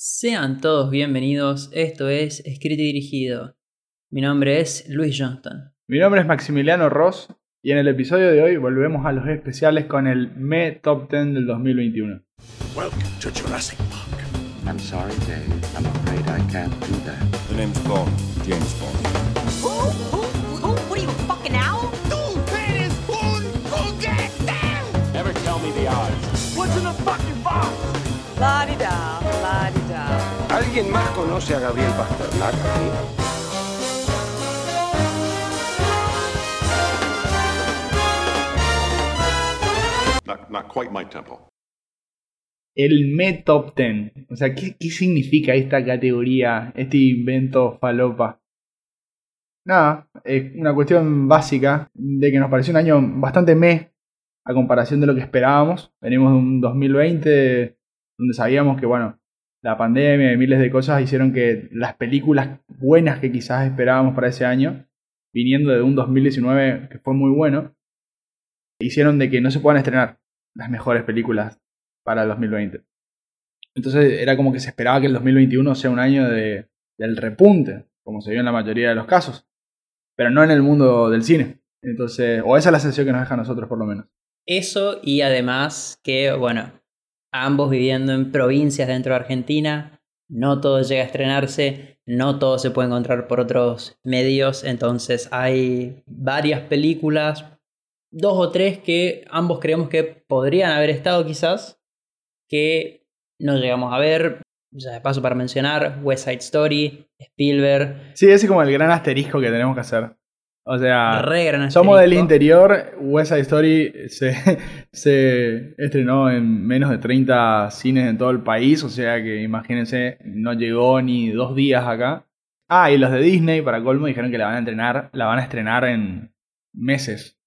Sean todos bienvenidos, esto es Escrito y Dirigido. Mi nombre es Luis Johnston. Mi nombre es Maximiliano Ross y en el episodio de hoy volvemos a los especiales con el Me Top 10 del 2021. Welcome to Jurassic Park. I'm sorry, Dave. I'm afraid I can't do that. The name's Bond, James Bond. Who? Who? Who? What are you, a fucking owl? Du eres un juguete. Never tell me the odds. What's in a fucking box? La-di-da, la-di-da. ¿Alguien más conoce a Gabriel Pasternak aquí? Not, not quite my tempo. El Me Top 10. O sea, ¿qué, qué significa esta categoría, este invento falopa? Nada, es una cuestión básica de que nos pareció un año bastante me a comparación de lo que esperábamos. Venimos de un 2020 donde sabíamos que, bueno, la pandemia y miles de cosas hicieron que las películas buenas que quizás esperábamos para ese año, viniendo de un 2019 que fue muy bueno, hicieron de que no se puedan estrenar las mejores películas para el 2020. Entonces era como que se esperaba que el 2021 sea un año de, del repunte, como se vio en la mayoría de los casos, pero no en el mundo del cine. Entonces, o esa es la sensación que nos deja a nosotros por lo menos. Eso y además que, bueno, ambos viviendo en provincias dentro de Argentina, no todo llega a estrenarse, no todo se puede encontrar por otros medios, entonces hay varias películas, dos o tres que ambos creemos que podrían haber estado quizás, que no llegamos a ver. Ya de paso para mencionar, West Side Story, Spielberg, Sí, ese es como el gran asterisco que tenemos que hacer. O sea, somos del interior, West Side Story se, se estrenó en menos de 30 cines en todo el país, o sea que imagínense, no llegó ni dos días acá. Ah, y los de Disney, para colmo, dijeron que la van a entrenar, la van a estrenar en meses.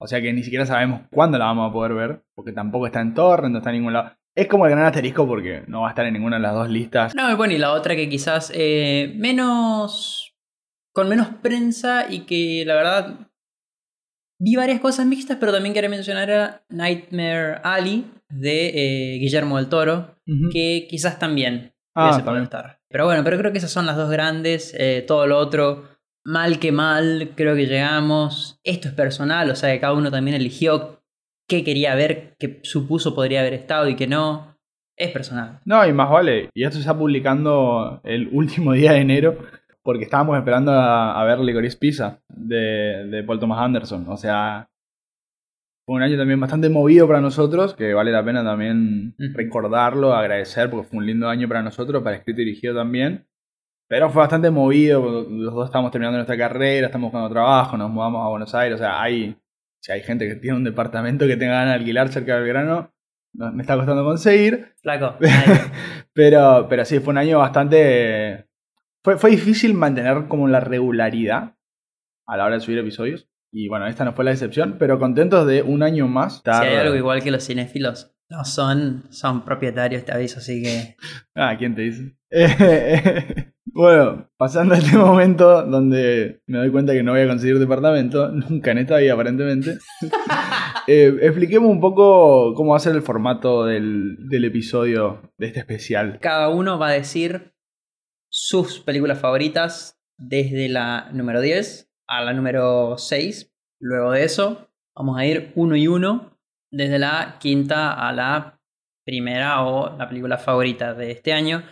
O sea que ni siquiera sabemos cuándo la vamos a poder ver, porque tampoco está en torrent, no está en ningún lado. Es como el gran asterisco porque no va a estar en ninguna de las dos listas. No, bueno, y la otra que quizás eh, menos. Con menos prensa y que la verdad. Vi varias cosas mixtas, pero también quería mencionar a Nightmare Alley de eh, Guillermo del Toro, que quizás también Ah, también. estar. Pero bueno, pero creo que esas son las dos grandes. eh, todo lo otro, mal que mal, creo que llegamos. Esto es personal, o sea que cada uno también eligió qué quería ver, qué supuso podría haber estado y qué no. Es personal. No, y más vale. Y esto se está publicando el último día de enero porque estábamos esperando a, a ver Licorice Pizza de, de Paul Thomas Anderson. O sea, fue un año también bastante movido para nosotros, que vale la pena también recordarlo, agradecer, porque fue un lindo año para nosotros, para escrito y dirigido también. Pero fue bastante movido, los dos estamos terminando nuestra carrera, estamos buscando trabajo, nos mudamos a Buenos Aires. O sea, hay, si hay gente que tiene un departamento que tenga ganas de alquilar cerca del verano, no- me está costando conseguir. Flaco. Pero, pero sí, fue un año bastante. Fue, fue difícil mantener como la regularidad a la hora de subir episodios. Y bueno, esta no fue la excepción, pero contentos de un año más. Si hay algo igual que los cinéfilos, no son, son propietarios, te aviso, así que. Ah, ¿quién te dice? Bueno, pasando a este momento donde me doy cuenta que no voy a conseguir departamento, nunca en esta vida aparentemente. Eh, expliquemos un poco cómo va a ser el formato del, del episodio de este especial. Cada uno va a decir sus películas favoritas desde la número 10 a la número 6. Luego de eso, vamos a ir uno y uno, desde la quinta a la primera o la película favorita de este año.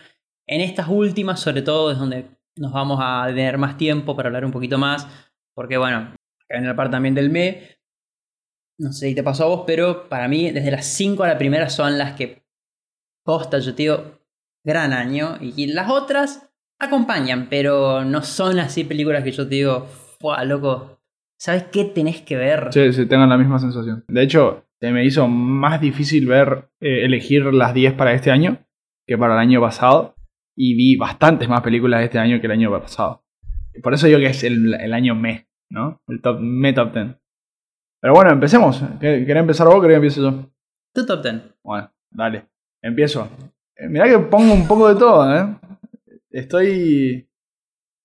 En estas últimas, sobre todo, es donde nos vamos a tener más tiempo para hablar un poquito más, porque bueno, acá en la parte también del ME, no sé si te pasó a vos, pero para mí, desde las 5 a la primera son las que posta, yo te digo, gran año. Y las otras acompañan, pero no son así películas que yo te digo, ¡fua, loco! ¿Sabes qué tenés que ver? Sí, sí, tengan la misma sensación. De hecho, se me hizo más difícil ver, eh, elegir las 10 para este año que para el año pasado. Y vi bastantes más películas este año que el año pasado. Por eso digo que es el, el año me, ¿no? El top, me top 10. Pero bueno, empecemos. ¿Qué- ¿Querés empezar vos o querés que empiece yo? Tu top 10. Bueno, dale. Empiezo. Eh, mirá que pongo un poco de todo, ¿eh? Estoy.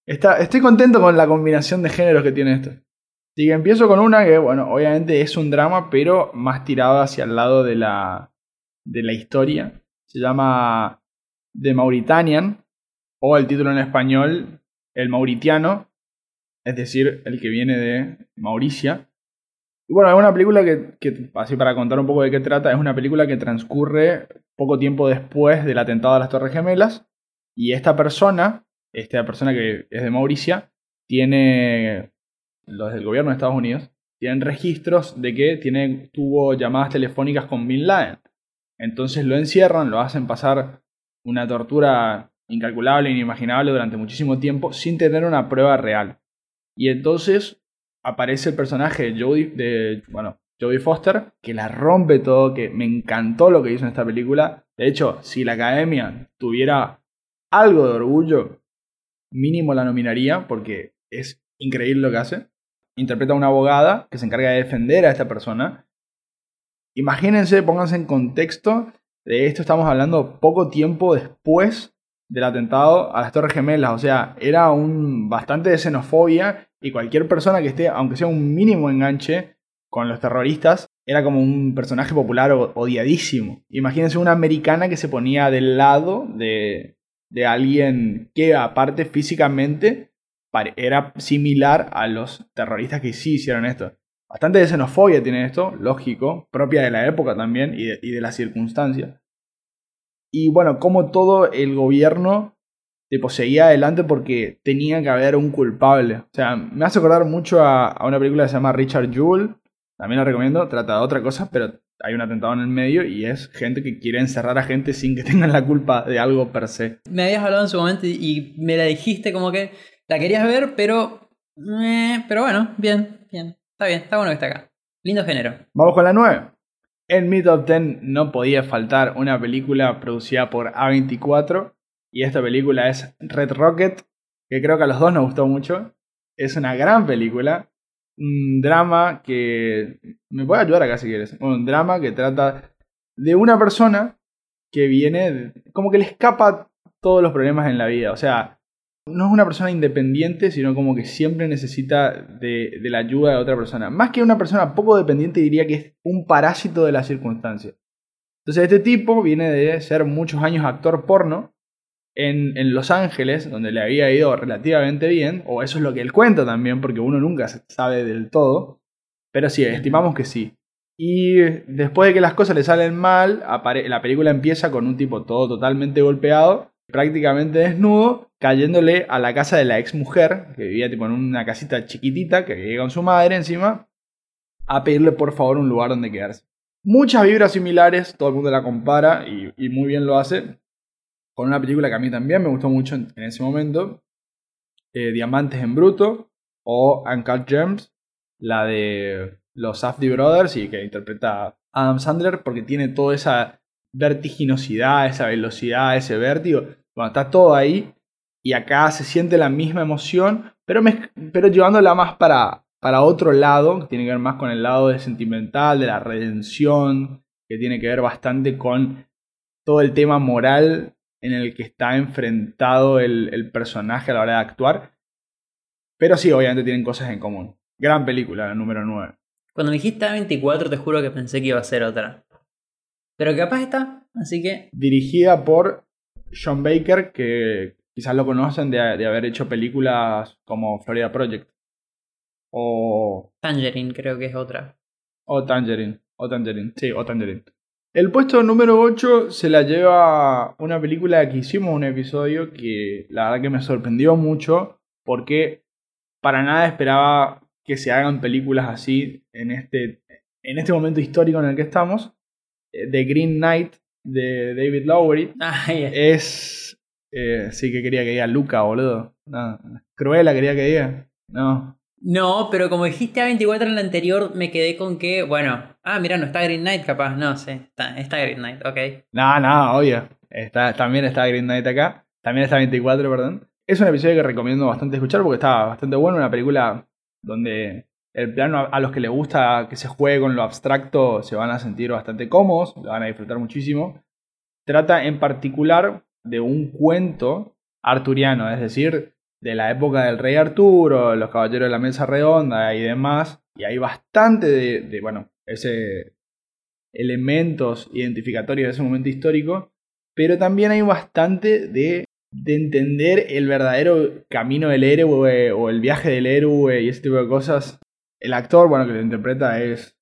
Está, estoy contento con la combinación de géneros que tiene esto. Así que empiezo con una que, bueno, obviamente es un drama, pero más tirada hacia el lado de la, de la historia. Se llama The Mauritanian, o el título en español, El Mauritiano, es decir, el que viene de Mauricia. Y bueno, es una película que, que, así para contar un poco de qué trata, es una película que transcurre poco tiempo después del atentado a las Torres Gemelas, y esta persona, esta persona que es de Mauricia, tiene, los del gobierno de Estados Unidos, tienen registros de que tiene, tuvo llamadas telefónicas con Bin Laden. Entonces lo encierran, lo hacen pasar una tortura incalculable, inimaginable durante muchísimo tiempo sin tener una prueba real. Y entonces aparece el personaje de Jodie, de, bueno, Jodie Foster, que la rompe todo, que me encantó lo que hizo en esta película. De hecho, si la academia tuviera algo de orgullo, mínimo la nominaría, porque es increíble lo que hace interpreta a una abogada que se encarga de defender a esta persona. Imagínense, pónganse en contexto de esto, estamos hablando poco tiempo después del atentado a las Torres Gemelas, o sea, era un bastante de xenofobia y cualquier persona que esté, aunque sea un mínimo enganche con los terroristas, era como un personaje popular odiadísimo. Imagínense una americana que se ponía del lado de, de alguien que aparte físicamente era similar a los terroristas que sí hicieron esto. Bastante de xenofobia tiene esto, lógico, propia de la época también y de, las circunstancias. Y bueno, como todo el gobierno tipo, seguía adelante porque tenía que haber un culpable. O sea, me hace acordar mucho a, a una película que se llama Richard Jewell. También la recomiendo, trata de otra cosa, pero hay un atentado en el medio y es gente que quiere encerrar a gente sin que tengan la culpa de algo per se. Me habías hablado en su momento y me la dijiste como que la querías ver, pero. eh, pero bueno, bien, bien. Está bien, está bueno que esté acá. Lindo género. Vamos con la 9. En mi top 10 no podía faltar una película producida por A24 y esta película es Red Rocket, que creo que a los dos nos gustó mucho. Es una gran película, un drama que... Me puede ayudar acá si quieres. Un drama que trata de una persona que viene, como que le escapa todos los problemas en la vida. O sea, no es una persona independiente, sino como que siempre necesita de, la ayuda de otra persona. Más que una persona poco dependiente, diría que es un parásito de las circunstancias. Entonces, este tipo viene de ser muchos años actor porno en, en, Los Ángeles, donde le había ido relativamente bien, o eso es lo que él cuenta también, porque uno nunca sabe del todo. Pero sí, estimamos que sí. Y después de que las cosas le salen mal, la película empieza con un tipo todo totalmente golpeado, prácticamente desnudo, cayéndole a la casa de la ex mujer, que vivía tipo en una casita chiquitita, que vivía con su madre encima, a pedirle por favor un lugar donde quedarse. Muchas vibras similares, todo el mundo la compara y, y muy bien lo hace, con una película que a mí también me gustó mucho en, ese momento, eh, Diamantes en Bruto o Uncut Gems, la de los Safdie Brothers y que interpreta Adam Sandler porque tiene toda esa vertiginosidad, esa velocidad, ese vértigo. Bueno, está todo ahí y acá se siente la misma emoción, pero, pero llevándola más para, para otro lado, que tiene que ver más con el lado de sentimental, de la redención, que tiene que ver bastante con todo el tema moral en el que está enfrentado el, el personaje a la hora de actuar. Pero sí, obviamente tienen cosas en común. Gran película, la número 9. Cuando me dijiste A24 te juro que pensé que iba a ser otra. Pero capaz está, así que... Dirigida por John Baker, que quizás lo conocen de, de, haber hecho películas como Florida Project. O. Tangerine, creo que es otra. O Tangerine. O Tangerine. Sí, o Tangerine. El puesto número 8 se la lleva una película que hicimos un episodio que la verdad que me sorprendió mucho porque para nada esperaba que se hagan películas así en este, en este momento histórico en el que estamos. The Green Knight de David Lowery Ah, yeah. es eh, sí que quería que diga Luca, boludo. No. Cruella quería que diga. No. No, pero como dijiste A24 en la anterior, me quedé con que, bueno, ah, mira, no está Green Knight capaz, no sé, está, Green Knight, ok. No, no, obvio. Está, también está Green Knight acá. También está 24, perdón. Es un episodio que recomiendo bastante escuchar porque está bastante bueno. Una película donde el plano a los que les gusta que se juegue con lo abstracto se van a sentir bastante cómodos, lo van a disfrutar muchísimo. Trata en particular de un cuento arturiano, es decir, de la época del rey Arturo, los caballeros de la mesa redonda y demás. Y hay bastante de bueno, ese elementos identificatorios de ese momento histórico. pero también hay bastante de, de entender el verdadero camino del héroe o el viaje del héroe y ese tipo de cosas. El actor, bueno, que lo interpreta es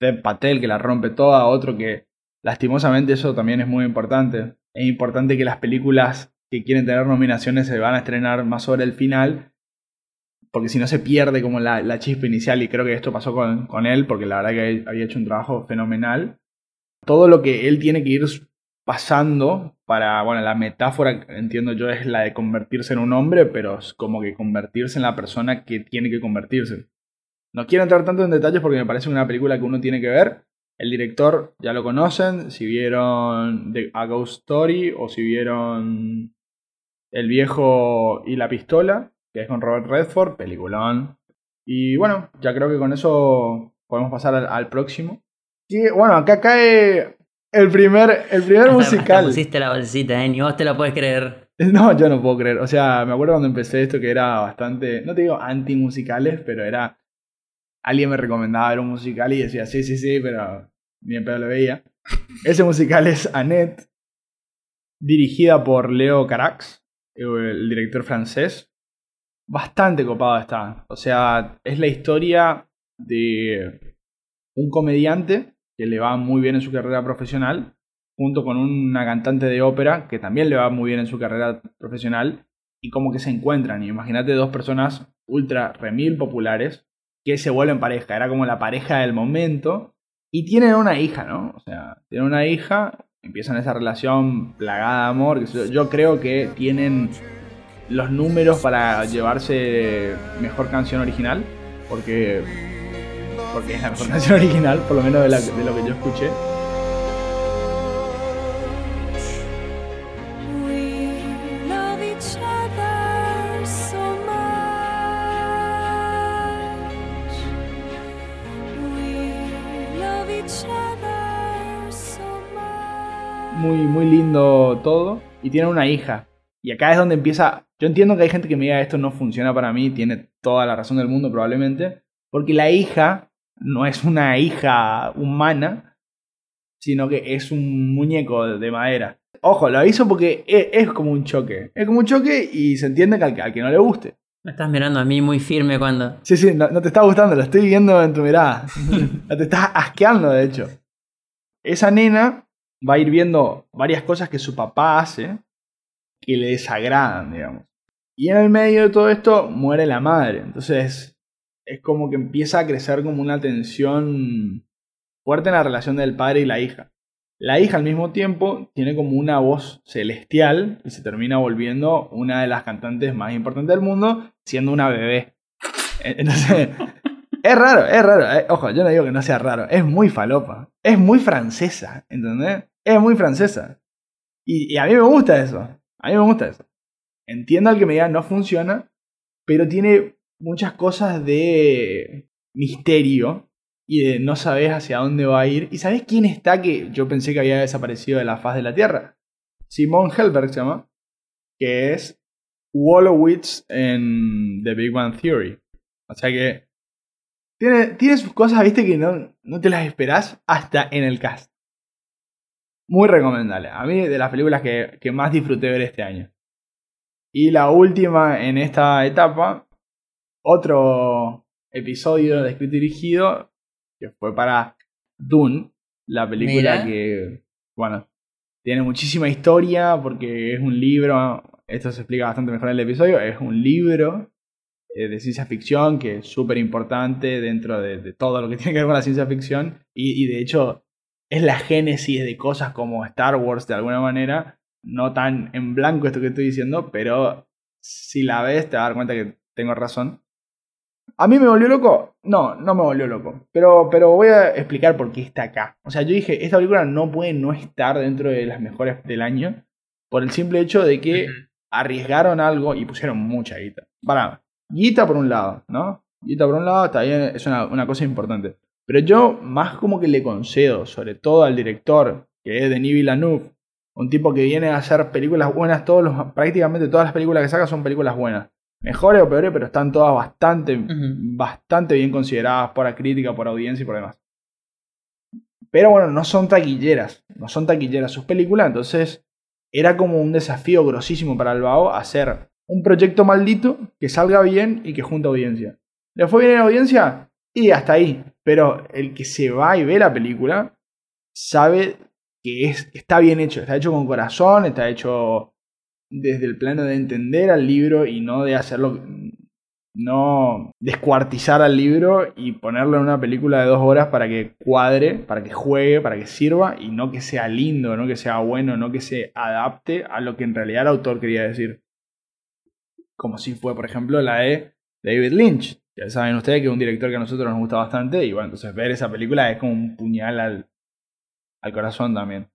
Dev Patel, que la rompe toda, otro que lastimosamente eso también es muy importante. Es importante que las películas que quieren tener nominaciones se van a estrenar más sobre el final, porque si no se pierde como la, chispa inicial y creo que esto pasó con, con él, porque la verdad que había hecho un trabajo fenomenal. Todo lo que él tiene que ir pasando para, bueno, la metáfora, entiendo yo, es la de convertirse en un hombre, pero es como que convertirse en la persona que tiene que convertirse. No quiero entrar tanto en detalles porque me parece una película que uno tiene que ver. El director ya lo conocen, si vieron The, A Ghost Story o si vieron El viejo y la pistola, que es con Robert Redford, peliculón. Y bueno, ya creo que con eso podemos pasar al, al próximo. Y bueno, acá cae el primer, el primer Hasta- musical. hasta pusiste la bolsita, ¿eh? Ni vos te la puedes creer. No, yo no puedo creer. O sea, me acuerdo cuando empecé esto que era bastante, no te digo anti-musicales, pero era... Alguien me recomendaba ver un musical y decía, sí, sí, sí, pero ni en pedo lo veía. Ese musical es Annette, dirigida por Leo Carax, el director francés. Bastante copado está. O sea, es la historia de un comediante que le va muy bien en su carrera profesional junto con una cantante de ópera que también le va muy bien en su carrera profesional y como que se encuentran. Imagínate dos personas ultra remil populares que se vuelven pareja. Era como la pareja del momento. Y tienen una hija, ¿no? O sea, tienen una hija, empiezan esa relación plagada de amor. Yo creo que tienen los números para llevarse mejor canción original. Porque, porque es la mejor canción original, por lo menos de, la- lo que yo escuché. Muy, muy lindo todo. Y tiene una hija. Y acá es donde empieza. Yo entiendo que hay gente que me diga esto no funciona para mí, tiene toda la razón del mundo probablemente. Porque la hija no es una hija humana, sino que es un muñeco de madera. Ojo, lo aviso porque es, es como un choque. Es como un choque y se entiende que al, que al que no le guste. Me estás mirando a mí muy firme cuando. Sí, sí, no, no te está gustando, lo estoy viendo en tu mirada. No te estás asqueando, de hecho. Esa nena va a ir viendo varias cosas que su papá hace que le desagradan, digamos. Y en el medio de todo esto muere la madre. Entonces es como que empieza a crecer como una tensión fuerte en la relación del padre y la hija. La hija al mismo tiempo tiene como una voz celestial y se termina volviendo una de las cantantes más importantes del mundo, siendo una bebé. Entonces, es raro, es raro. eh, Ojo, yo no digo que no sea raro. Es muy falopa. Es muy francesa, ¿entendés? Es muy francesa. Y, y a mí me gusta eso. A mí me gusta eso. Entiendo al que me diga no funciona, pero tiene muchas cosas de misterio y de no sabes hacia dónde va a ir. ¿Y sabes quién está que yo pensé que había desaparecido de la faz de la Tierra? Simon Helberg se llama, que es Wolowitz en The Big Bang Theory. O sea que tiene, tiene sus cosas, viste, que no, no te las esperás hasta en el cast. Muy recomendable. A mí de las películas que, que más disfruté ver este año. Y la última en esta etapa, otro episodio de escrito y dirigido, que fue para Dune, la película Mira. que, bueno, tiene muchísima historia porque es un libro, esto se explica bastante mejor en el episodio, es un libro eh, de ciencia ficción que es súper importante dentro de, de todo lo que tiene que ver con la ciencia ficción y, y de hecho es la génesis de cosas como Star Wars de alguna manera, no tan en blanco esto que estoy diciendo, pero si la ves te vas a dar cuenta que tengo razón. ¿A mí me volvió loco? No, no me volvió loco. Pero, pero voy a explicar por qué está acá. O sea, yo dije, esta película no puede no estar dentro de las mejores del año por el simple hecho de que arriesgaron algo y pusieron mucha guita. Para, guita por un lado, ¿no? Guita por un lado, está bien, es una, una cosa importante. Pero yo más como que le concedo, sobre todo al director, que es Denis Villeneuve, un tipo que viene a hacer películas buenas, todos los, prácticamente todas las películas que saca son películas buenas. Mejores o peores, pero están todas bastante, bastante bien consideradas por la crítica, por audiencia y por demás. Pero bueno, no son taquilleras. No son taquilleras sus películas. Entonces era como un desafío grosísimo para el Bao hacer un proyecto maldito que salga bien y que junte audiencia. ¿Le fue bien en audiencia? Y hasta ahí. Pero el que se va y ve la película sabe que es, está bien hecho. Está hecho con corazón, está hecho desde el plano de entender al libro y no de hacerlo. No descuartizar al libro y ponerlo en una película de dos horas para que cuadre, para que juegue, para que sirva y no que sea lindo, no que sea bueno, no que se adapte a lo que en realidad el autor quería decir. Como si fue, por ejemplo, la de David Lynch. Ya saben ustedes que es un director que a nosotros nos gusta bastante y bueno, entonces ver esa película es como un puñal al, al corazón también.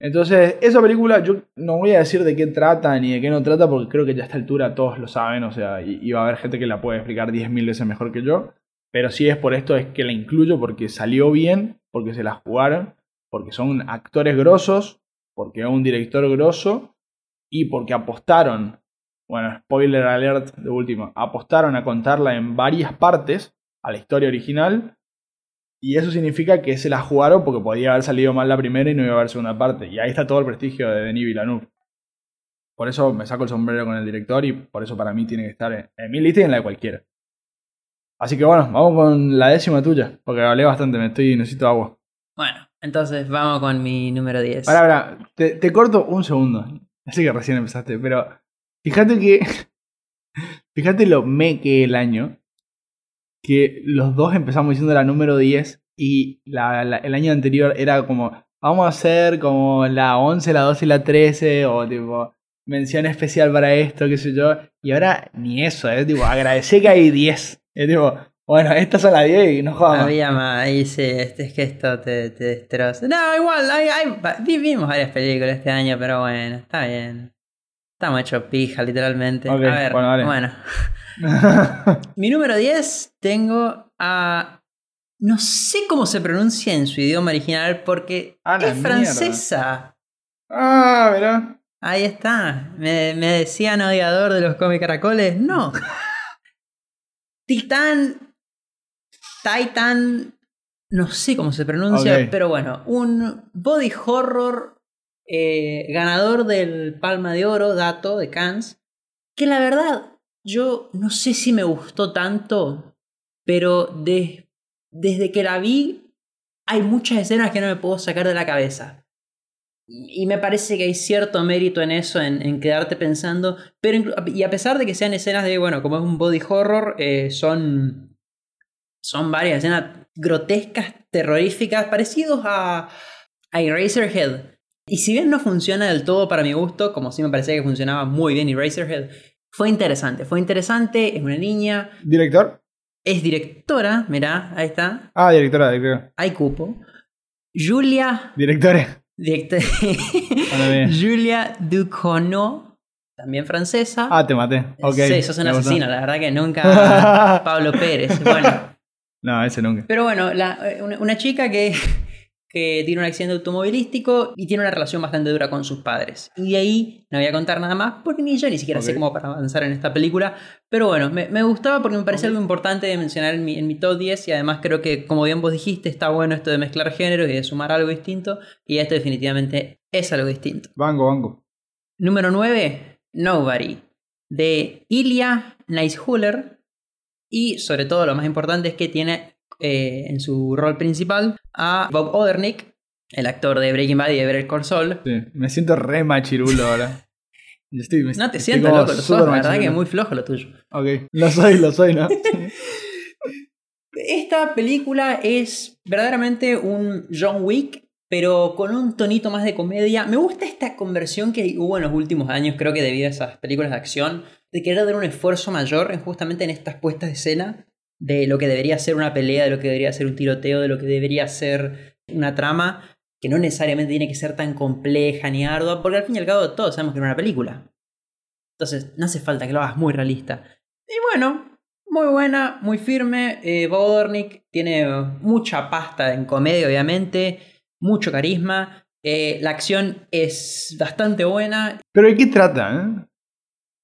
Entonces, esa película yo no voy a decir de qué trata ni de qué no trata porque creo que ya a esta altura todos lo saben, o sea, y, va a haber gente que la puede explicar 10.000 veces mejor que yo, pero si es por esto es que la incluyo porque salió bien, porque se la jugaron, porque son actores grosos, porque es un director grosso y porque apostaron, bueno, spoiler alert de último, apostaron a contarla en varias partes a la historia original y eso significa que se la jugaron porque podía haber salido mal la primera y no iba a haber segunda parte. Y ahí está todo el prestigio de Denis Villeneuve. Por eso me saco el sombrero con el director y por eso para mí tiene que estar en, en mi lista y en la de cualquiera. Así que bueno, vamos con la décima tuya, porque hablé bastante, me estoy necesito agua. Bueno, entonces vamos con mi número 10. Pará, pará, te, te corto un segundo. Así que recién empezaste, pero fíjate que. fíjate lo me que el año. Que los dos empezamos diciendo la número 10 y la- la- el año anterior era como. Vamos a hacer como la 11, la 12 y la 13, o tipo. Mención especial para esto, qué sé yo. Y ahora ni eso, es tipo, agradecer que hay 10. Es tipo, bueno, estas son las 10 y no jugamos. Había más, ahí sí, este, es que esto te, te destroza. No, igual, hay, hay- va- vi- vimos varias películas este año, pero bueno, está bien. Estamos hechos pija, literalmente. A ver, bueno. Mi número 10 tengo a... No sé cómo se pronuncia en su idioma original porque A es francesa. ah, mirá. Ahí está. Me, me decían odiador de los cómics caracoles. No. Titán. Titan. No sé cómo se pronuncia, pero bueno. Un body horror eh, ganador del Palma de Oro, dato de Cannes. Que la verdad, yo no sé si me gustó tanto, pero de- desde que la vi, hay muchas escenas que no me puedo sacar de la cabeza. Y me parece que hay cierto mérito en eso, en, quedarte pensando. Pero y a pesar de que sean escenas de, bueno, como es un body horror, eh, son, son varias escenas grotescas, terroríficas, parecidos a, a Eraserhead. Y si bien no funciona del todo para mi gusto, como sí me parecía que funcionaba muy bien Eraserhead, fue interesante. Fue interesante, es una niña, ¿Director? es directora, mirá, ahí está, Ah, directora, directora. hay cupo. Julia Directores. Director. Ahora bien. Julia Ducournau, también francesa. Ah, te maté. Ok. sí, sos un me gustó. asesino, la verdad que nunca. Pablo Pérez. Bueno, No, ese nunca. pero bueno, la- eh, una, una chica que, que tiene un accidente automovilístico y tiene una relación bastante dura con sus padres. Y de ahí no voy a contar nada más porque ni yo ni siquiera sé cómo para avanzar en esta película. Pero bueno, me, me gustaba porque me parece algo importante de mencionar en mi, en mi top 10 y además creo que, como bien vos dijiste, está bueno esto de mezclar géneros y de sumar algo distinto. Y esto definitivamente es algo distinto. Banco, banco. Número 9, Nobody, de Ilya Neishuller. Y sobre todo lo más importante es que tiene eh, en su rol principal a Bob Odernick, el actor de Breaking Bad y de Better Call Saul. Sí. Me siento re machirulo ahora. Yo estoy- me- No te como loco, lo sos, la verdad que es muy flojo lo tuyo. Ok. Lo soy, lo soy, ¿no? Esta película es verdaderamente un John Wick, pero con un tonito más de comedia. Me gusta esta conversión que hubo en los últimos años, creo que debido a esas películas de acción, de querer dar un esfuerzo mayor en justamente en estas puestas de escena de lo que debería ser una pelea, de lo que debería ser un tiroteo, de lo que debería ser una trama, que no necesariamente tiene que ser tan compleja ni ardua, porque al fin y al cabo todos sabemos que es una película. Entonces, no hace falta que lo hagas muy realista. Y bueno, muy buena, muy firme. Eh, tiene mucha pasta en comedia, obviamente. Mucho carisma. Eh, la acción es bastante buena. Pero ¿de qué trata, eh?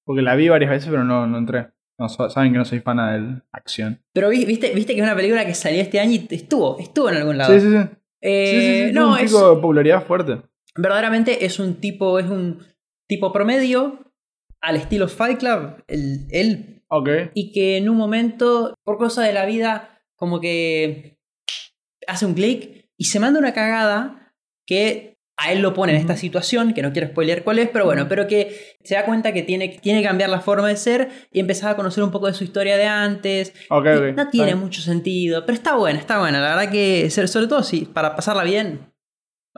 Porque la vi varias veces, pero no, no entré. No, saben que no soy fan de acción. Pero vi- viste, viste que es una película que salió este año y estuvo, estuvo en algún lado. Sí, sí, sí. Eh, Sí, sí, sí, no, un es, pico de popularidad fuerte. verdaderamente es un tipo, es un tipo promedio al estilo Fight Club. el- él Ok. y que en un momento, por cosa de la vida, como que hace un clic y se manda una cagada que a él lo pone en esta situación, que no quiero spoilear cuál es, pero bueno, pero que se da cuenta que tiene, tiene que cambiar la forma de ser y empezar a conocer un poco de su historia de antes. Ok, Y ok. No tiene mucho sentido, pero está buena, está buena. La verdad que, sobre sobre todo si para pasarla bien,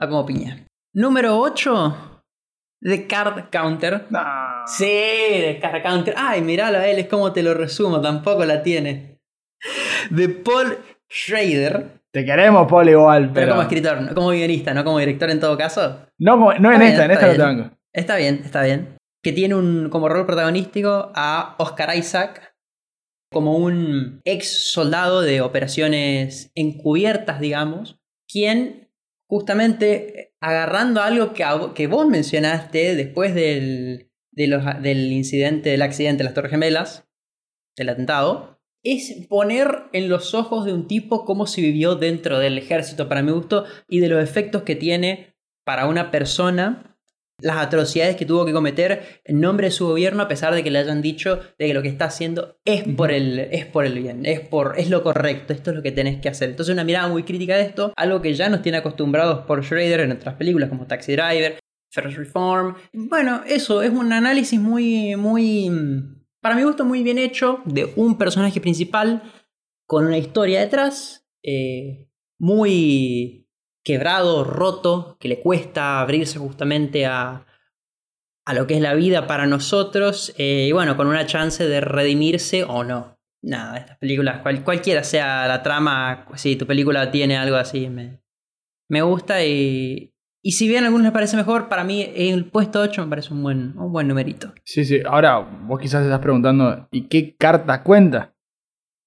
va como piña. Número 8, The Card Counter. Nah. Sí, de Card Counter. Ay, miralo a él, es como te lo resumo, tampoco la tiene. De Paul Schrader, Te queremos, Paul, igual, pero, pero. como escritor, no como guionista, no como director en todo caso. No, no en Está esta, bien, en esta no te bien. banco. Está bien, está bien. Que tiene un, como rol protagonístico a Oscar Isaac, como un ex soldado de operaciones encubiertas, digamos, quien justamente agarrando algo que, que vos mencionaste después del, de los- del incidente, del accidente de las Torres Gemelas, del atentado, es poner en los ojos de un tipo cómo se vivió dentro del ejército para mi gusto y de los efectos que tiene para una persona las atrocidades que tuvo que cometer en nombre de su gobierno a pesar de que le hayan dicho de que lo que está haciendo es por el, es por el bien, es, por, es lo correcto, esto es lo que tenés que hacer. Entonces una mirada muy crítica de esto, algo que ya nos tiene acostumbrados por Schrader en otras películas como Taxi Driver, First Reform. Bueno, eso es un análisis muy, muy, para mi gusto muy bien hecho de un personaje principal con una historia detrás, eh, muy quebrado, roto, que le cuesta abrirse justamente a, a lo que es la vida para nosotros, eh, y bueno, con una chance de redimirse o no. Nada, estas películas, cual- cualquiera sea la trama, si tu película tiene algo así, me, me gusta y, y si bien a algunos les parece mejor, para mí el puesto 8 me parece un buen, un buen numerito. Sí, sí. Ahora, vos quizás te estás preguntando, ¿y qué cartas cuenta?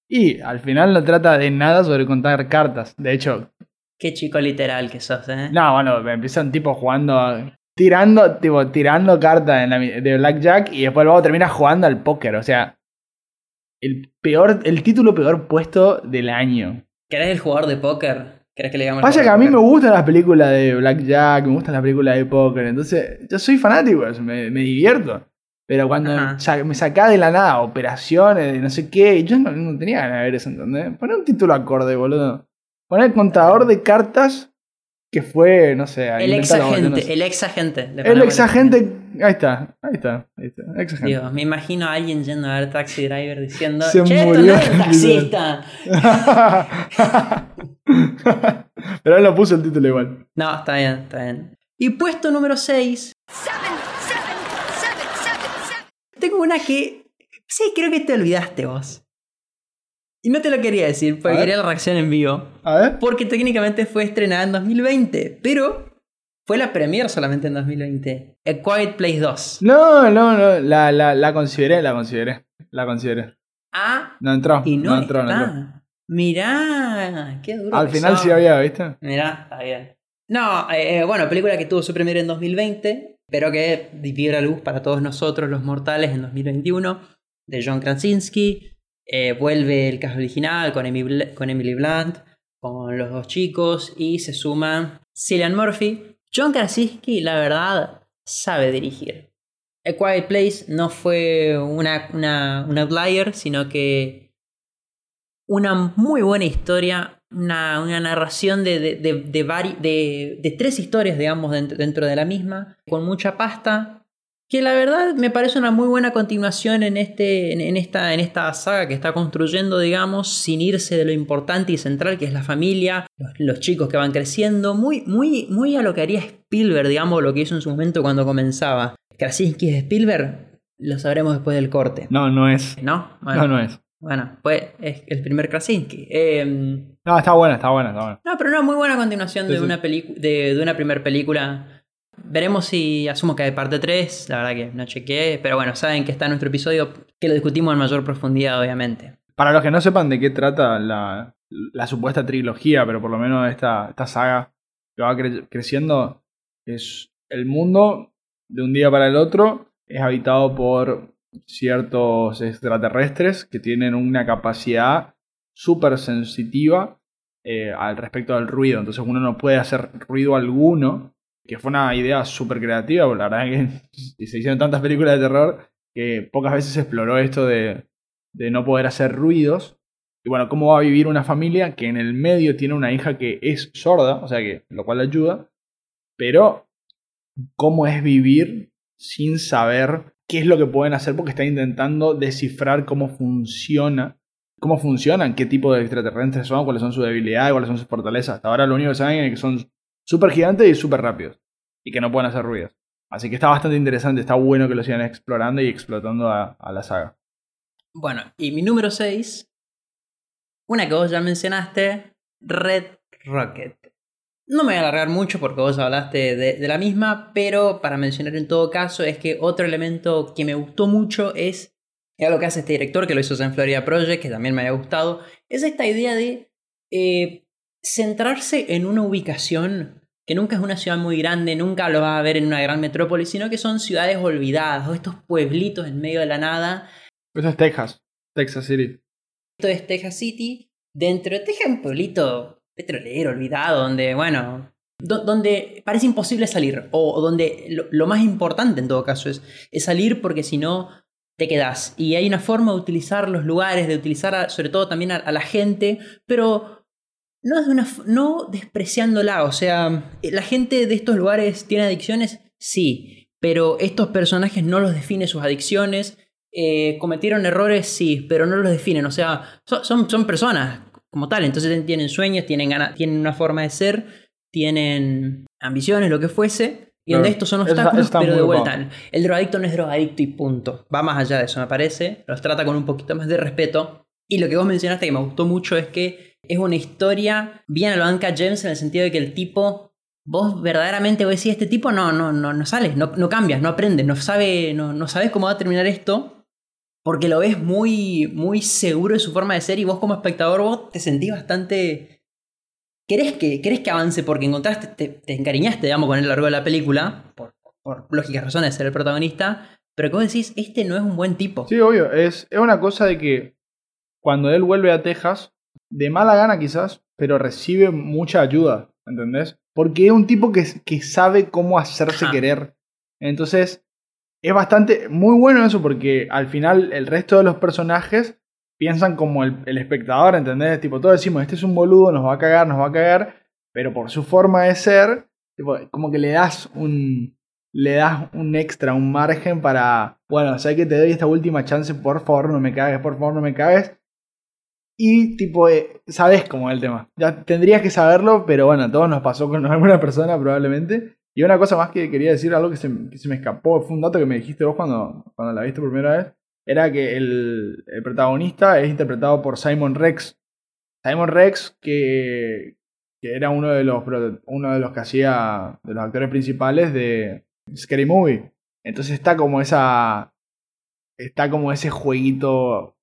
Y al final no trata de nada sobre contar cartas. De hecho, Qué chico literal que sos, ¿eh? no, bueno, empiezan tipo jugando, a- tirando, tipo, tirando cartas de Blackjack y después luego termina jugando al póker. O sea, el peor, el título peor puesto del año. ¿Querés el jugador de póker? ¿Querés que le digamos Pasa que a mí me gustan las películas de Blackjack, me gustan las películas de póker, entonces yo soy fanático, me, me divierto. Pero cuando Ajá. me sacá de la nada operaciones de no sé qué, yo no, no tenía ganas de ver eso, ¿entendés? Poner un título acorde, boludo. Poner contador de cartas que fue, no sé, El ex no agente, sé. el ex agente. El ex agente, ahí está, ahí está, ahí está, ex agente. Digo, me imagino a alguien yendo a ver Taxi Driver diciendo, Se che, esto no es un el taxista. Pero él lo puso el título igual. No, está bien, está bien. Y puesto número 6, Seven, seven, seven, seven, seven. tengo una que... Sí, creo que te olvidaste vos. Y no te lo quería decir, porque quería la reacción en vivo. A ver. Porque técnicamente fue estrenada en 2020, pero fue la premier solamente en 2020. A Quiet Place 2. No, no, no, la, la, la consideré, la consideré, la consideré. Ah, No entró, y no, no entró, no entró. está. Mirá, qué duro. Al que final sí había, ¿viste? Mirá, está bien. No, eh, eh, bueno, película que tuvo su premier en 2020, pero que vio la luz para todos nosotros, los mortales, en 2021, de John Krasinski. Eh, vuelve el caso original con, Emi Bl- con Emily Blunt, con los dos chicos, y se suma Cillian Murphy. John Krasinski, la verdad, sabe dirigir. A Quiet Place no fue una, una, un outlier, sino que una muy buena historia, una, una narración de, de, de- de tres historias, digamos, dentro, dentro de la misma, con mucha pasta, que la verdad me parece una muy buena continuación en, este, en, esta, en esta saga que está construyendo, digamos, sin irse de lo importante y central que es la familia, los, los chicos que van creciendo, muy, muy, muy a lo que haría Spielberg, digamos, lo que hizo en su momento cuando comenzaba. Krasinski es Spielberg, lo sabremos después del corte. No, no es. ¿No? Bueno, No, no es. bueno, pues es el primer Krasinski. Eh, No, está buena, está buena, está buena. no, pero una muy buena continuación Sí, de, sí. Una de, de una primera película. Veremos si asumo que hay parte 3, la verdad que no chequeé, pero bueno, saben que está nuestro episodio que lo discutimos en mayor profundidad, obviamente. Para los que no sepan de qué trata la, la supuesta trilogía, pero por lo menos esta, esta saga que va cre- creciendo, es el mundo de un día para el otro es habitado por ciertos extraterrestres que tienen una capacidad súper sensitiva eh, al respecto del ruido. Entonces uno no puede hacer ruido alguno, que fue una idea súper creativa, la verdad que se hicieron tantas películas de terror que pocas veces se exploró esto de, de no poder hacer ruidos. Y bueno, cómo va a vivir una familia que en el medio tiene una hija que es sorda, o sea que lo cual ayuda, pero cómo es vivir sin saber qué es lo que pueden hacer porque está intentando descifrar cómo funciona, cómo funcionan, qué tipo de extraterrestres son, cuáles son sus debilidades, cuáles son sus fortalezas. Hasta ahora lo único que saben es que son súper gigantes y súper rápidos y que no pueden hacer ruidos. Así que está bastante interesante, está bueno que lo sigan explorando y explotando a, la saga. Bueno, y mi número 6, una que vos ya mencionaste, Red Rocket. No me voy a alargar mucho porque vos hablaste de, la misma, pero para mencionar en todo caso es que otro elemento que me gustó mucho es es algo que hace este director, que lo hizo en Florida Project, que también me había gustado, es esta idea de eh, centrarse en una ubicación que nunca es una ciudad muy grande, nunca lo vas a ver en una gran metrópoli, sino que son ciudades olvidadas o estos pueblitos en medio de la nada. Eso es Texas, Texas City. Esto es Texas City. Dentro de Texas, un pueblito petrolero, olvidado, donde, bueno, do- donde parece imposible salir, o, donde lo, lo más importante en todo caso es, es salir porque si no te quedas. Y hay una forma de utilizar los lugares, de utilizar a- sobre todo también a, a la gente, pero no, de una, no despreciándola. O sea, la gente de estos lugares tiene adicciones, sí, pero estos personajes no los definen sus adicciones. eh, cometieron errores, sí, pero no los definen. O sea, son, son, son personas como tal. Entonces tienen sueños, tienen, ganas, tienen una forma de ser, tienen ambiciones, lo que fuese. Y donde estos son está- obstáculos, está pero de vuelta. El drogadicto no es drogadicto y punto. Va más allá de eso, me parece. Los trata con un poquito más de respeto. Y lo que vos mencionaste que me gustó mucho es que es una historia bien a lo Anka James en el sentido de que el tipo, vos verdaderamente vos decís, este tipo no, no, no, no sale, no, no cambias, no aprendes, no sabe, no, no sabes cómo va a terminar esto. Porque lo ves muy, muy seguro de su forma de ser y vos como espectador vos te sentís bastante... Querés que, querés que avance porque encontraste, te, te encariñaste, digamos, con él a lo largo de la película, por, por lógicas razones de ser el protagonista, pero vos decís, este no es un buen tipo. Sí, obvio. Es, es una cosa de que cuando él vuelve a Texas, de mala gana quizás, pero recibe mucha ayuda, ¿entendés? Porque es un tipo que, que sabe cómo hacerse Ajá. querer. Entonces, es bastante, muy bueno eso porque al final el resto de los personajes piensan como el, el espectador, ¿entendés? Tipo, todos decimos, este es un boludo, nos va a cagar, nos va a cagar, pero por su forma de ser, tipo, como que le das un, le das un extra, un margen para, bueno, sé que te doy esta última chance, por favor no me cagues, por favor no me cagues. Y tipo, eh, sabes cómo es el tema. Ya tendrías que saberlo, pero bueno, a todos nos pasó con alguna persona probablemente. Y una cosa más que quería decir, algo que se, que se me escapó, fue un dato que me dijiste vos cuando, cuando la viste por primera vez, era que el, el protagonista es interpretado por Simon Rex. Simon Rex, que, que era uno de los uno de los que hacía de los actores principales de Scary Movie. Entonces está como esa está como ese jueguito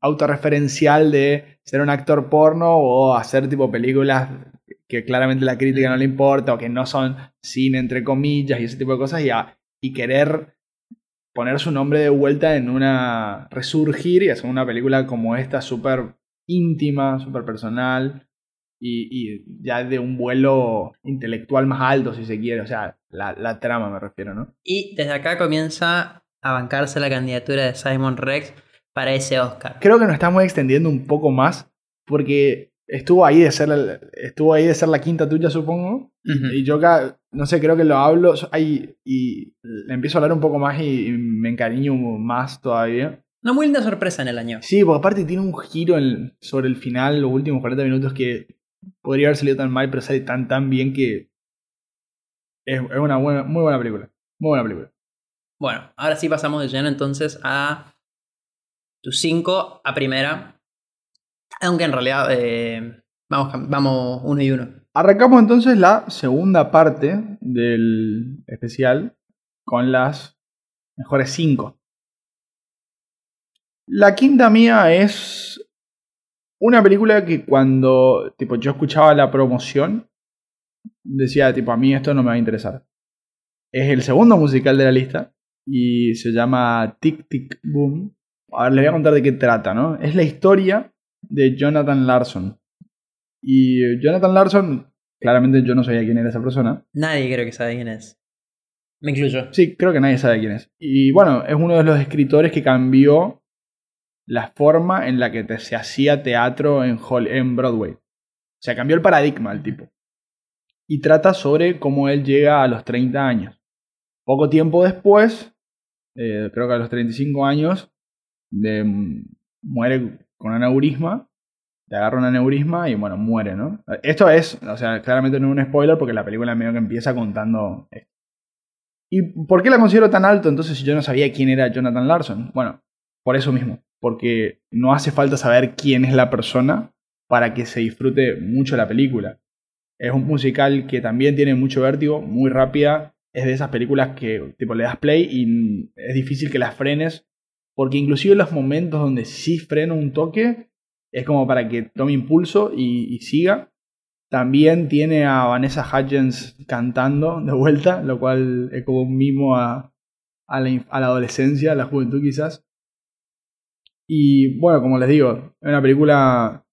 autorreferencial de ser un actor porno o hacer tipo películas que claramente la crítica no le importa o que no son cine entre comillas y ese tipo de cosas y, a- y querer poner su nombre de vuelta en una resurgir y hacer una película como esta súper íntima, súper personal y, y ya de un vuelo intelectual más alto si se quiere, o sea, la, la trama me refiero, ¿no? Y desde acá comienza a bancarse la candidatura de Simon Rex para ese Oscar. Creo que nos estamos extendiendo un poco más porque estuvo ahí de ser la, estuvo ahí de ser la quinta tuya, supongo. Y yo acá, no sé, creo que lo hablo ahí y le empiezo a hablar un poco más y, y me encariño más todavía. Una muy linda sorpresa en el año. Sí, porque aparte tiene un giro en- sobre el final, los últimos 40 minutos que podría haber salido tan mal, pero sale tan tan bien que es, es una buena, muy buena película. Muy buena película. Bueno, ahora sí pasamos de lleno entonces a tu 5 a primera. Aunque en realidad eh, vamos, vamos uno y uno. Arrancamos entonces la segunda parte del especial con las mejores 5. La quinta mía es una película que cuando tipo, yo escuchaba la promoción decía tipo a mí esto no me va a interesar. Es el segundo musical de la lista y se llama Tic Tic Boom. A ver, les voy a contar de qué trata, ¿no? Es la historia de Jonathan Larson. Y eh, Jonathan Larson, claramente yo no sabía quién era esa persona. Nadie creo que sabe quién es. Me incluyo. Sí, creo que nadie sabe quién es. Y bueno, es uno de los escritores que cambió la forma en la que te- se hacía teatro en, en Broadway. O sea, cambió el paradigma el tipo. Y trata sobre cómo él llega a los 30 años. Poco tiempo después, eh, creo que a los 35 años, muere con aneurisma. Le agarra un aneurisma y bueno, muere, ¿no? Esto es, o sea, claramente no es un spoiler porque la película medio que empieza contando esto. ¿Y por qué la considero tan alto entonces si yo no sabía quién era Jonathan Larson? Bueno, por eso mismo. Porque no hace falta saber quién es la persona para que se disfrute mucho la película. Es un musical que también tiene mucho vértigo, muy rápida. Es de esas películas que tipo le das play y es difícil que las frenes. Porque inclusive los momentos donde sí freno un toque, es como para que tome impulso y, siga. También tiene a Vanessa Hudgens cantando de vuelta, lo cual es como un mimo a, a, la, a la adolescencia, a la juventud quizás. Y bueno, como les digo, es una película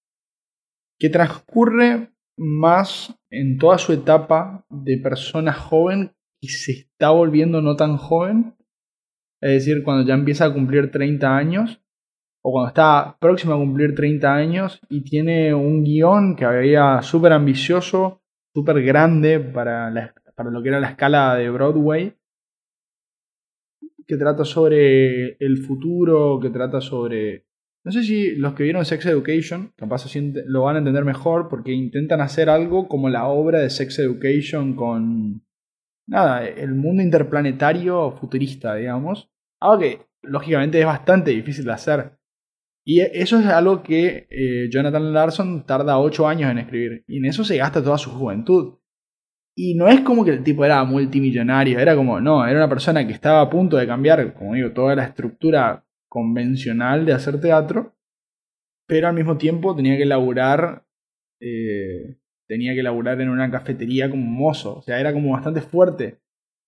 que transcurre más en toda su etapa de persona joven y se está volviendo no tan joven. Es decir, cuando ya empieza a cumplir 30 años o cuando está próximo a cumplir 30 años y tiene un guion que había súper ambicioso, súper grande para, para lo que era la escala de Broadway, que trata sobre el futuro, que trata sobre... No sé si los que vieron Sex Education, capaz lo van a entender mejor, porque intentan hacer algo como la obra de Sex Education con... Nada, el mundo interplanetario futurista, digamos. Algo que lógicamente es bastante difícil de hacer. Y e- eso es algo que eh, Jonathan Larson tarda 8 años en escribir. Y en eso se gasta toda su juventud. Y no es como que el tipo era multimillonario, era como, no, era una persona que estaba a punto de cambiar, como digo, toda la estructura convencional de hacer teatro, pero al mismo tiempo tenía que laburar, eh, tenía que laburar en una cafetería como mozo, o sea, era como bastante fuerte.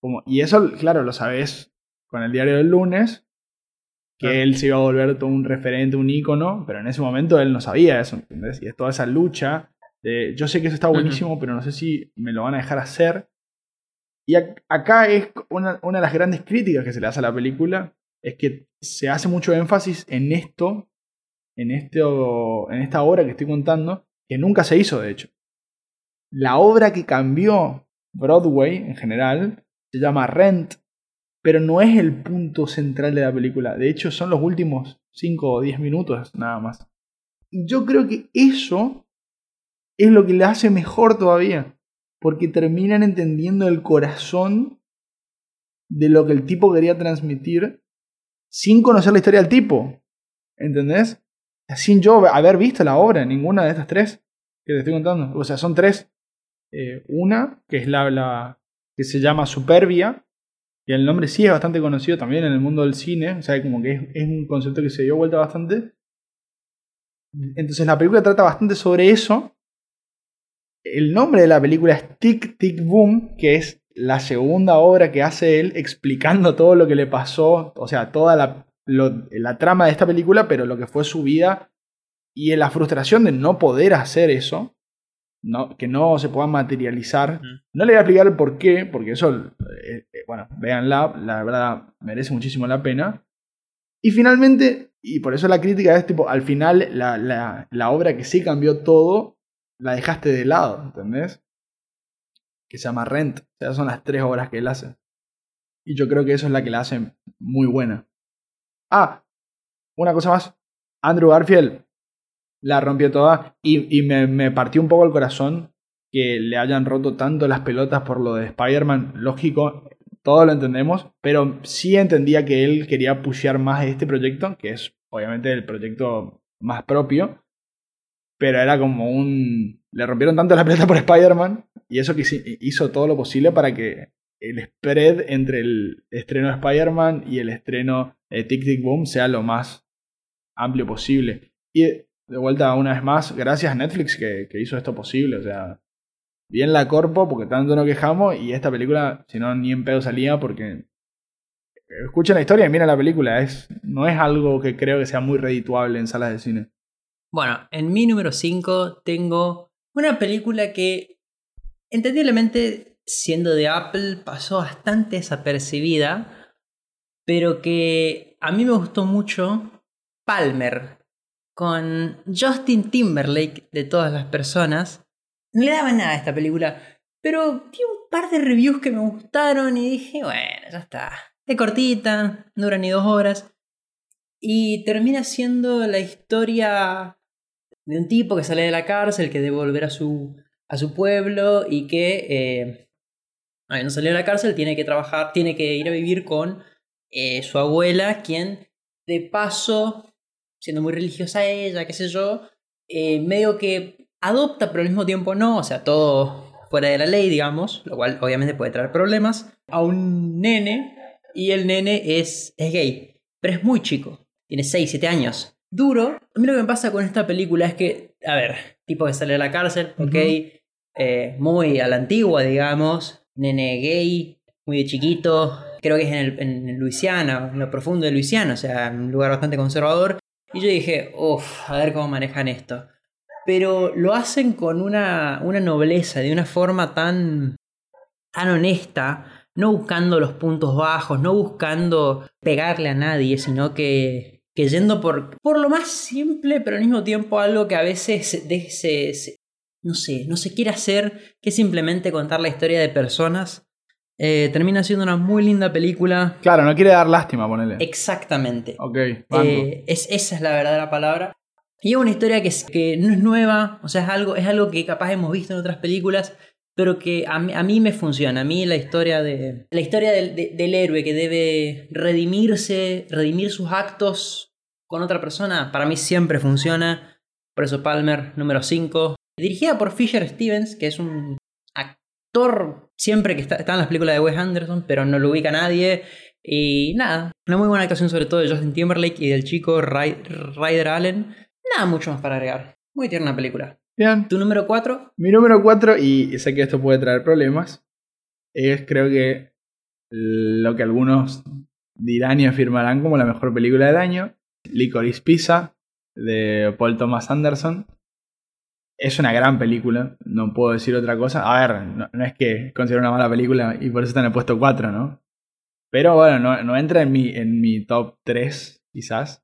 Como, y eso, claro, lo sabes con el diario del lunes, que él se iba a volver todo un referente, un ícono, pero en ese momento él no sabía eso, ¿entendés? Y es toda esa lucha de, yo sé que eso está buenísimo, pero no sé si me lo van a dejar hacer. Y ac- acá es una, una de las grandes críticas que se le hace a la película, es que se hace mucho énfasis en esto, en, esto, en esta obra que estoy contando, que nunca se hizo de hecho. La obra que cambió Broadway en general se llama Rent, pero no es el punto central de la película. De hecho, son los últimos 5 o 10 minutos nada más. Yo creo que eso es lo que le hace mejor todavía. Porque terminan entendiendo el corazón de lo que el tipo quería transmitir sin conocer la historia del tipo. ¿Entendés? Sin yo haber visto la obra, ninguna de estas tres que te estoy contando. O sea, son tres. Eh, una, que es la, que se llama Superbia, y el nombre sí es bastante conocido también en el mundo del cine, o sea, como que es, un concepto que se dio vuelta bastante. Entonces la película trata bastante sobre eso. El nombre de la película es Tic Tic Boom, que es la segunda obra que hace él explicando todo lo que le pasó, o sea, toda la, la trama de esta película, pero lo que fue su vida y la frustración de no poder hacer eso, no, que no se pueda materializar. No le voy a explicar el por qué, porque eso, eh, eh, bueno, véanla, la verdad merece muchísimo la pena. Y finalmente, y por eso la crítica es tipo, al final la, la, la obra que sí cambió todo, la dejaste de lado, ¿entendés? Que se llama Rent. O sea, son las tres obras que él hace. Y yo creo que eso es la que la hace muy buena. Ah, una cosa más. Andrew Garfield la rompió toda y, y me, me partió un poco el corazón que le hayan roto tanto las pelotas por lo de Spider-Man. Lógico, todo lo entendemos, pero sí entendía que él quería pushear más este proyecto, que es obviamente el proyecto más propio, pero era como un... Le rompieron tanto la pelota por Spider-Man y eso que hizo todo lo posible para que el spread entre el estreno de Spider-Man y el estreno de Tic Tic Boom sea lo más amplio posible. Y de vuelta, una vez más, gracias a Netflix que, que hizo esto posible. O sea, bien la corpo porque tanto nos quejamos y esta película, si no, ni en pedo salía porque... Escuchen la historia y miren la película. Es, no es algo que creo que sea muy redituable en salas de cine. Bueno, en mi número 5 tengo Una película que, entendiblemente, siendo de Apple, pasó bastante desapercibida, pero que a mí me gustó mucho Palmer, con Justin Timberlake de todas las personas. No le daba nada a esta película, pero tiene un par de reviews que me gustaron y dije, bueno, ya está. Es cortita, no dura ni dos horas. Y termina siendo la historia de un tipo que sale de la cárcel, que debe volver a su, a su pueblo y que, eh, no salió de la cárcel, tiene que trabajar, tiene que ir a vivir con eh, su abuela, quien de paso, siendo muy religiosa ella, qué sé yo, eh, medio que adopta, pero al mismo tiempo no, o sea, todo fuera de la ley, digamos, lo cual obviamente puede traer problemas, a un nene y el nene es, es gay, pero es muy chico, tiene 6, 7 años. Duro. A mí lo que me pasa con esta película es que, a ver, tipo que sale de la cárcel, ok, eh, muy a la antigua, digamos, nene gay, muy de chiquito, creo que es en, el, en Luisiana, en lo profundo de Luisiana, o sea, un lugar bastante conservador. Y yo dije, uff, a ver cómo manejan esto. Pero lo hacen con una, una nobleza, de una forma tan, tan honesta, no buscando los puntos bajos, no buscando pegarle a nadie, sino que, que yendo por, por lo más simple, pero al mismo tiempo algo que a veces se, no sé, no se quiere hacer, que simplemente contar la historia de personas. Eh, termina siendo una muy linda película. Claro, no quiere dar lástima, ponele. Exactamente. Ok. Eh, es, esa es la verdadera palabra. Y es una historia que, es- que no es nueva, o sea, es algo, es algo que capaz hemos visto en otras películas, pero que a mí, a mí me funciona. A mí la historia, de, la historia del, de- del héroe que debe redimirse, redimir sus actos con otra persona, para mí siempre funciona. Por eso Palmer, número 5. Dirigida por Fisher Stevens, que es un actor siempre que está, está en las películas de Wes Anderson, pero no lo ubica nadie. Y nada, una muy buena actuación sobre todo de Justin Timberlake y del chico Ry- Ryder Allen. Nada mucho más para agregar. Muy tierna película. Bien. Tu número 4, Mi número 4, y sé que esto puede traer problemas, es creo que lo que algunos dirán y afirmarán como la mejor película del año, Licorice Pizza, de Paul Thomas Anderson. Es una gran película, no puedo decir otra cosa. A ver, no, no es que considero una mala película y por eso está en el puesto 4, ¿no? Pero bueno, no, no entra en mi, en mi top 3, quizás.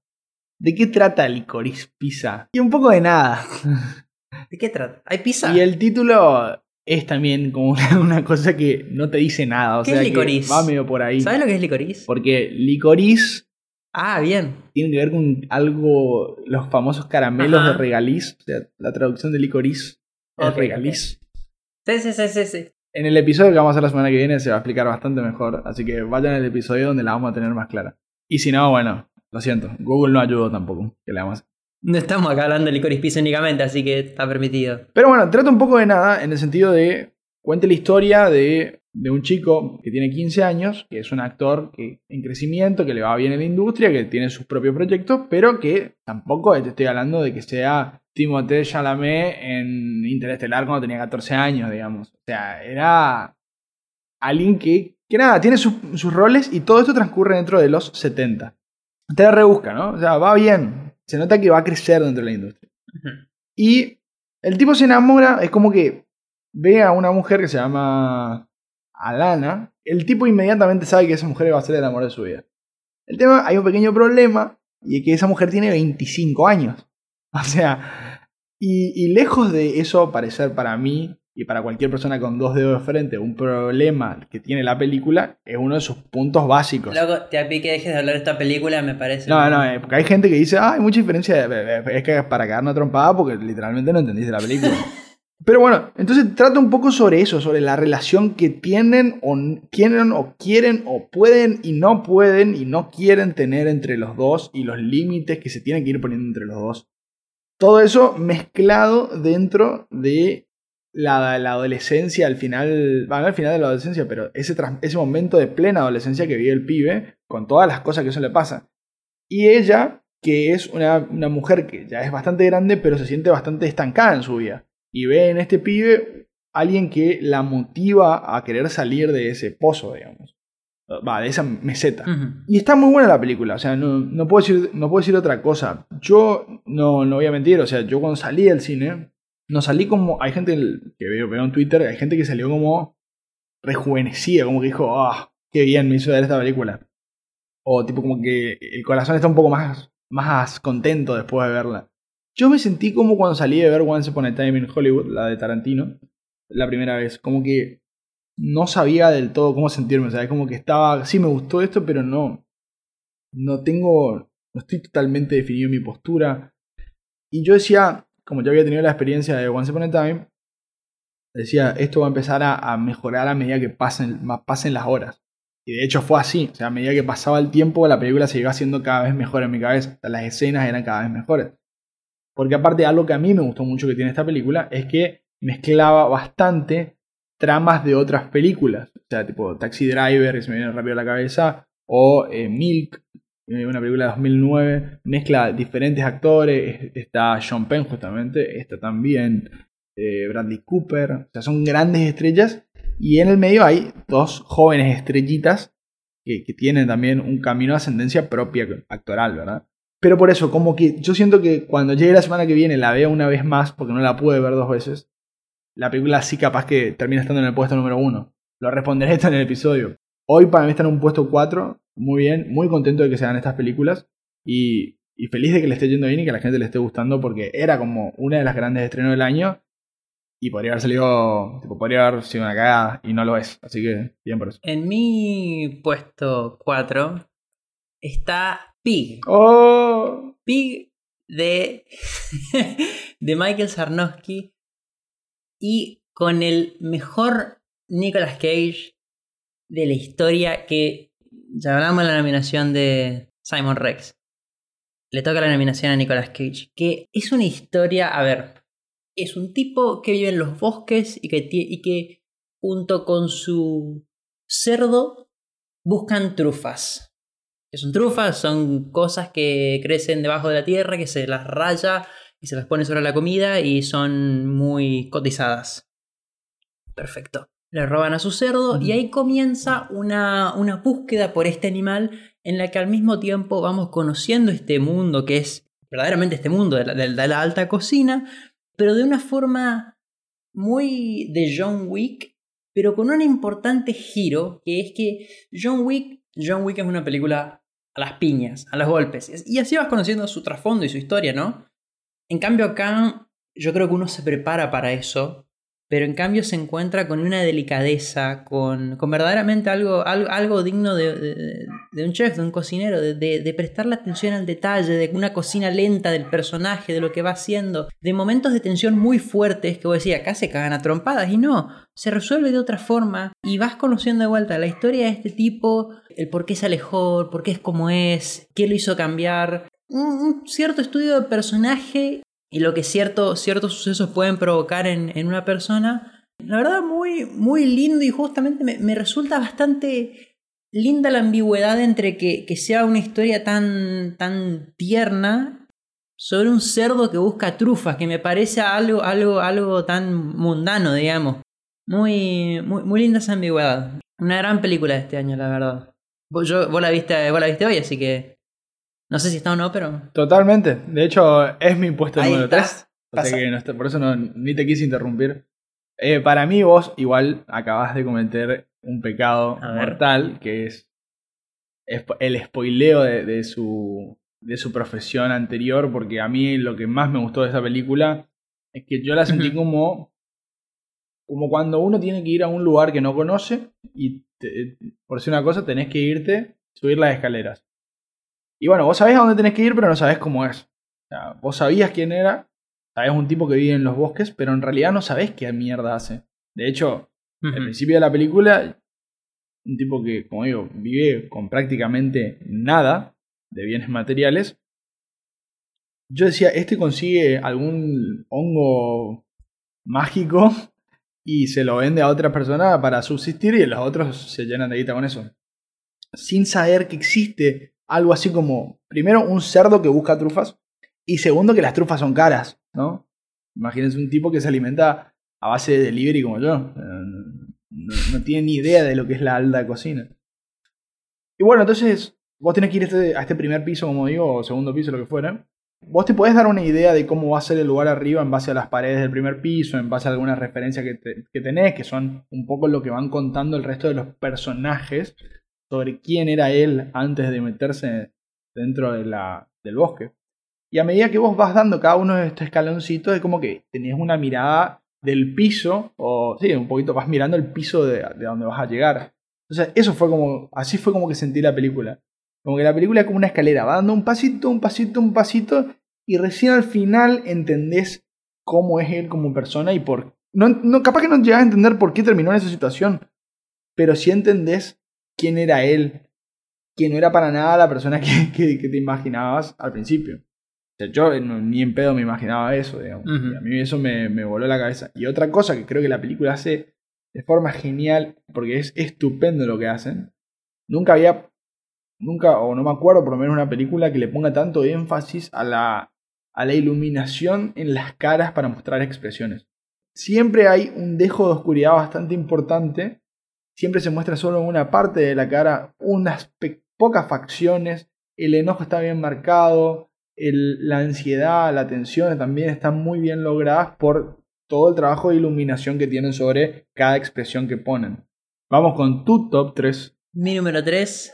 ¿De qué trata Licorice Pizza? Y un poco de nada. ¿de qué trata? ¿Hay pizza? Y el título es también como una, una cosa que no te dice nada. O ¿Qué sea, es que licorice? va medio por ahí. ¿Sabes lo que es licorice? Porque licorice Ah, bien. tiene que ver con algo, los famosos caramelos Ajá. de regaliz. O sea, la traducción de licorice es regaliz. Sí, sí, sí, sí, sí. En el episodio que vamos a hacer la semana que viene se va a explicar bastante mejor. Así que vayan al episodio donde la vamos a tener más clara. Y si no, bueno, lo siento. Google no ayudó tampoco. Que le vamos a No estamos acá hablando de licorice pizza únicamente, así que está permitido. Pero bueno, trata un poco de nada en el sentido de. Cuente la historia de, de un chico que tiene 15 años, que es un actor que, en crecimiento, que le va bien en la industria, que tiene sus propios proyectos, pero que tampoco te estoy hablando de que sea Timothée Chalamet en Interestelar cuando tenía 14 años, digamos. O sea, era alguien que, que nada, tiene sus, sus roles y todo esto transcurre dentro de los 70. Te la rebusca, ¿no? O sea, va bien. Se nota que va a crecer dentro de la industria. Y el tipo se enamora, es como que ve a una mujer que se llama Alana. El tipo inmediatamente sabe que esa mujer va a ser el amor de su vida. El tema, hay un pequeño problema, y es que esa mujer tiene 25 años. O sea, y, y lejos de eso parecer para mí y para cualquier persona con dos dedos de frente un problema que tiene la película, es uno de sus puntos básicos. Loco, te apí que dejes de hablar de esta película, me parece. No, no, eh, porque hay gente que dice, ah, hay mucha diferencia, es que es para a trompada porque literalmente no entendiste la película. Pero bueno, entonces trata un poco sobre eso, sobre la relación que tienen o o quieren o pueden y no pueden y no quieren tener entre los dos y los límites que se tienen que ir poniendo entre los dos. Todo eso mezclado dentro de la, adolescencia, al final, bueno, no al final de la adolescencia, pero ese, ese momento de plena adolescencia que vive el pibe, con todas las cosas que eso le pasa. Y ella, que es una, una mujer que ya es bastante grande, pero se siente bastante estancada en su vida. Y ve en este pibe alguien que la motiva a querer salir de ese pozo, digamos. Va, de esa meseta. Y está muy buena la película, o sea, no, no puedo, decir, no puedo decir otra cosa. Yo no, no voy a mentir, o sea, yo cuando salí del cine, no salí como. Hay gente que veo, veo en Twitter, hay gente que salió como rejuvenecida, como que dijo, ah, qué bien me hizo ver esta película. O tipo como que el corazón está un poco más, más contento después de verla. Yo me sentí como cuando salí de ver Once Upon a Time in Hollywood, la de Tarantino, la primera vez. Como que no sabía del todo cómo sentirme. O sea, es como que estaba, sí me gustó esto, pero no, no tengo, no estoy totalmente definido mi postura. Y yo decía, como ya había tenido la experiencia de Once Upon a Time, decía, esto va a empezar a, mejorar a medida que pasen, pasen las horas. Y de hecho fue así. O sea, a medida que pasaba el tiempo, la película se iba haciendo cada vez mejor en mi cabeza. O sea, las escenas eran cada vez mejores. Porque aparte, algo que a mí me gustó mucho que tiene esta película es que mezclaba bastante tramas de otras películas. O sea, tipo Taxi Driver, que se me viene rápido a la cabeza, o eh, Milk, eh, una película de 2009. Mezcla diferentes actores. Es- Está Sean Penn, justamente. Está también eh, Bradley Cooper. O sea, son grandes estrellas. Y en el medio hay dos jóvenes estrellitas que, que tienen también un camino de ascendencia propia actoral, ¿verdad? Pero por eso, como que yo siento que cuando llegue la semana que viene la veo una vez más, porque no la pude ver dos veces, la película sí capaz que termina estando en el puesto número uno. Lo responderé esto en el episodio. Hoy para mí está en un puesto 4, muy bien, muy contento de que se hagan estas películas y, y feliz de que le esté yendo bien y que a la gente le esté gustando porque era como una de las grandes estrenos del año y podría haber salido, tipo, podría haber sido una cagada y no lo es, así que bien por eso. En mi puesto 4 está Pig. ¡Oh! Pig de, de Michael Sarnowski y con el mejor Nicolas Cage de la historia que ya hablamos de la nominación de Simon Rex. Le toca la nominación a Nicolas Cage, que es una historia, a ver, es un tipo que vive en los bosques y que, y que junto con su cerdo buscan trufas. ¿Qué son trufas? Son cosas que crecen debajo de la tierra, que se las raya y se las pone sobre la comida y son muy cotizadas. Perfecto. Le roban a su cerdo y ahí comienza una, una búsqueda por este animal en la que al mismo tiempo vamos conociendo este mundo que es verdaderamente este mundo de la, de la alta cocina, pero de una forma muy de John Wick, pero con un importante giro, que es que John Wick, John Wick es una película a las piñas, a los golpes, y así vas conociendo su trasfondo y su historia, ¿no? En cambio acá yo creo que uno se prepara para eso, pero en cambio se encuentra con una delicadeza, con, con verdaderamente algo, algo, algo digno de, de- un chef, de un cocinero, de, de, prestarle atención al detalle, de una cocina lenta del personaje, de lo que va haciendo, de momentos de tensión muy fuertes que vos decías, acá se cagan a trompadas, y no, se resuelve de otra forma, y vas conociendo de vuelta la historia de este tipo, el por qué se alejó, por qué es como es, qué lo hizo cambiar, un cierto estudio de personaje y lo que cierto, ciertos sucesos pueden provocar en, en una persona. La verdad, muy, muy lindo y justamente me, me resulta bastante linda la ambigüedad entre que, que sea una historia tan, tan tierna sobre un cerdo que busca trufas, que me parece algo, algo, algo tan mundano, digamos. Muy, muy, muy linda esa ambigüedad. Una gran película de este año, la verdad. La, viste, vos la viste hoy, así que no sé si está o no, pero Totalmente. De hecho, es mi puesto Ahí número está. 3. Pasa. que no está- por eso no, ni te quise interrumpir. Eh, para mí, vos igual acabas de cometer un pecado mortal, que es el spoileo de, de su, de su profesión anterior, porque a mí lo que más me gustó de esa película es que yo la sentí como, como cuando uno tiene que ir a un lugar que no conoce y te- por decir una cosa tenés que irte, subir las escaleras. Y bueno, vos sabés a dónde tenés que ir, pero no sabés cómo es. O sea, vos sabías quién era, sabés un tipo que vive en los bosques, pero en realidad no sabés qué mierda hace. De hecho, al principio de la película, un tipo que, como digo, vive con prácticamente nada de bienes materiales. Yo decía, este consigue algún hongo mágico y se lo vende a otra persona para subsistir y los otros se llenan de guita con eso. Sin saber que existe algo así como, primero, un cerdo que busca trufas y segundo, que las trufas son caras, ¿no? Imagínense un tipo que se alimenta a base de delivery como yo. No, tiene ni idea de lo que es la alta cocina. Y bueno, entonces vos tenés que ir a este, a este primer piso, como digo, o segundo piso, lo que fuera. vos te podés dar una idea de cómo va a ser el lugar arriba en base a las paredes del primer piso, en base a algunas referencias que, que tenés, que son un poco lo que van contando el resto de los personajes sobre quién era él antes de meterse dentro de la, del bosque. Y a medida que vos vas dando cada uno de estos escaloncitos, es como que tenés una mirada del piso, o sí, un poquito vas mirando el piso de, de donde vas a llegar. Entonces, eso fue como, así fue como que sentí la película. Como que la película es como una escalera, va dando un pasito, un pasito, un pasito, y recién al final entendés cómo es él como persona y por... No, no, capaz que no llegas a entender por qué terminó en esa situación, pero sí entendés quién era él, que no era para nada la persona que, que- que te imaginabas al principio. O sea, yo no- ni en pedo me imaginaba eso, digamos. A mí eso me, me voló la cabeza. Y otra cosa que creo que la película hace de forma genial, porque es estupendo lo que hacen. Nunca había, nunca, o no me acuerdo por lo menos una película que le ponga tanto énfasis a la, a la iluminación en las caras para mostrar expresiones. Siempre hay un dejo de oscuridad bastante importante. Siempre se muestra solo una parte de la cara, unas pocas facciones. El enojo está bien marcado. el- la ansiedad, la tensión también están muy bien logradas por todo el trabajo de iluminación que tienen sobre cada expresión que ponen. Vamos con tu top 3. Mi número 3,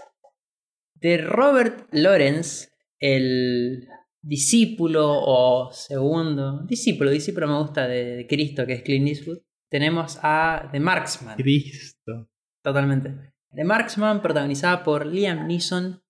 de Robert Lawrence, el discípulo o segundo, discípulo, discípulo me gusta de, de Cristo, que es Clint Eastwood. Tenemos a The Marksman, Cristo. Totalmente. The Marksman, protagonizada por Liam Neeson,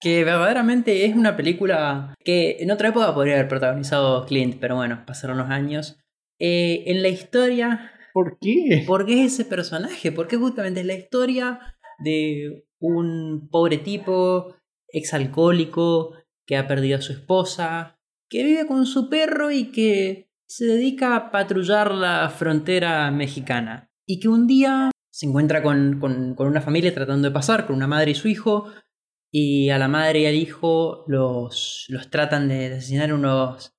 que verdaderamente es una película que en otra época podría haber protagonizado Clint, pero bueno, pasaron los años. Eh, en la historia ¿Por qué? ¿Por qué es ese personaje? Porque justamente es la historia de un pobre tipo, exalcohólico, que ha perdido a su esposa, que vive con su perro y que se dedica a patrullar la frontera mexicana. Y que un día se encuentra con, con- con una familia tratando de pasar, con una madre y su hijo, y a la madre y al hijo los, los tratan de asesinar unos,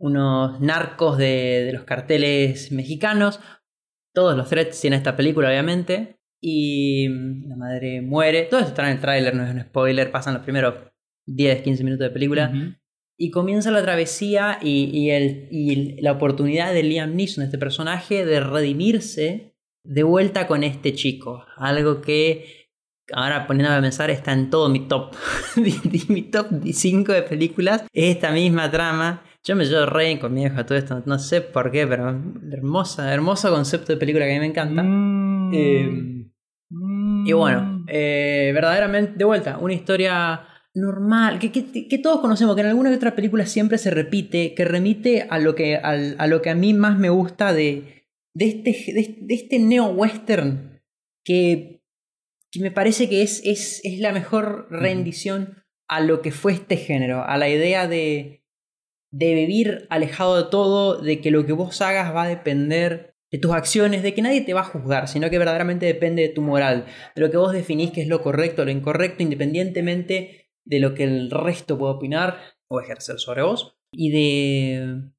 unos narcos de, de los carteles mexicanos. Todos los threats tiene esta película, obviamente. Y mm, la madre muere. Todo esto está en el tráiler, no es un spoiler. Pasan los primeros 10, 15 minutos de película. Y comienza la travesía y, y el- y la oportunidad de Liam Neeson, este personaje, de redimirse de vuelta con este chico. Algo que, ahora poniéndome a pensar, está en todo mi top. mi top 5 de películas. Es esta misma trama. Yo me llevo re con mi vieja todo esto. No sé por qué, pero hermosa, hermoso concepto de película que a mí me encanta. Mm. Eh, y bueno, eh, verdaderamente, de vuelta, una historia normal, que, que- que todos conocemos, que en alguna que otra película siempre se repite, que remite a lo que, a lo que a mí más me gusta de, de este, de, de este neo-western, que, que me parece que es, es, es la mejor rendición a lo que fue este género, a la idea de, de vivir alejado de todo, de que lo que vos hagas va a depender de tus acciones, de que nadie te va a juzgar, sino que verdaderamente depende de tu moral, de lo que vos definís que es lo correcto o lo incorrecto, independientemente de lo que el resto pueda opinar o ejercer sobre vos, y de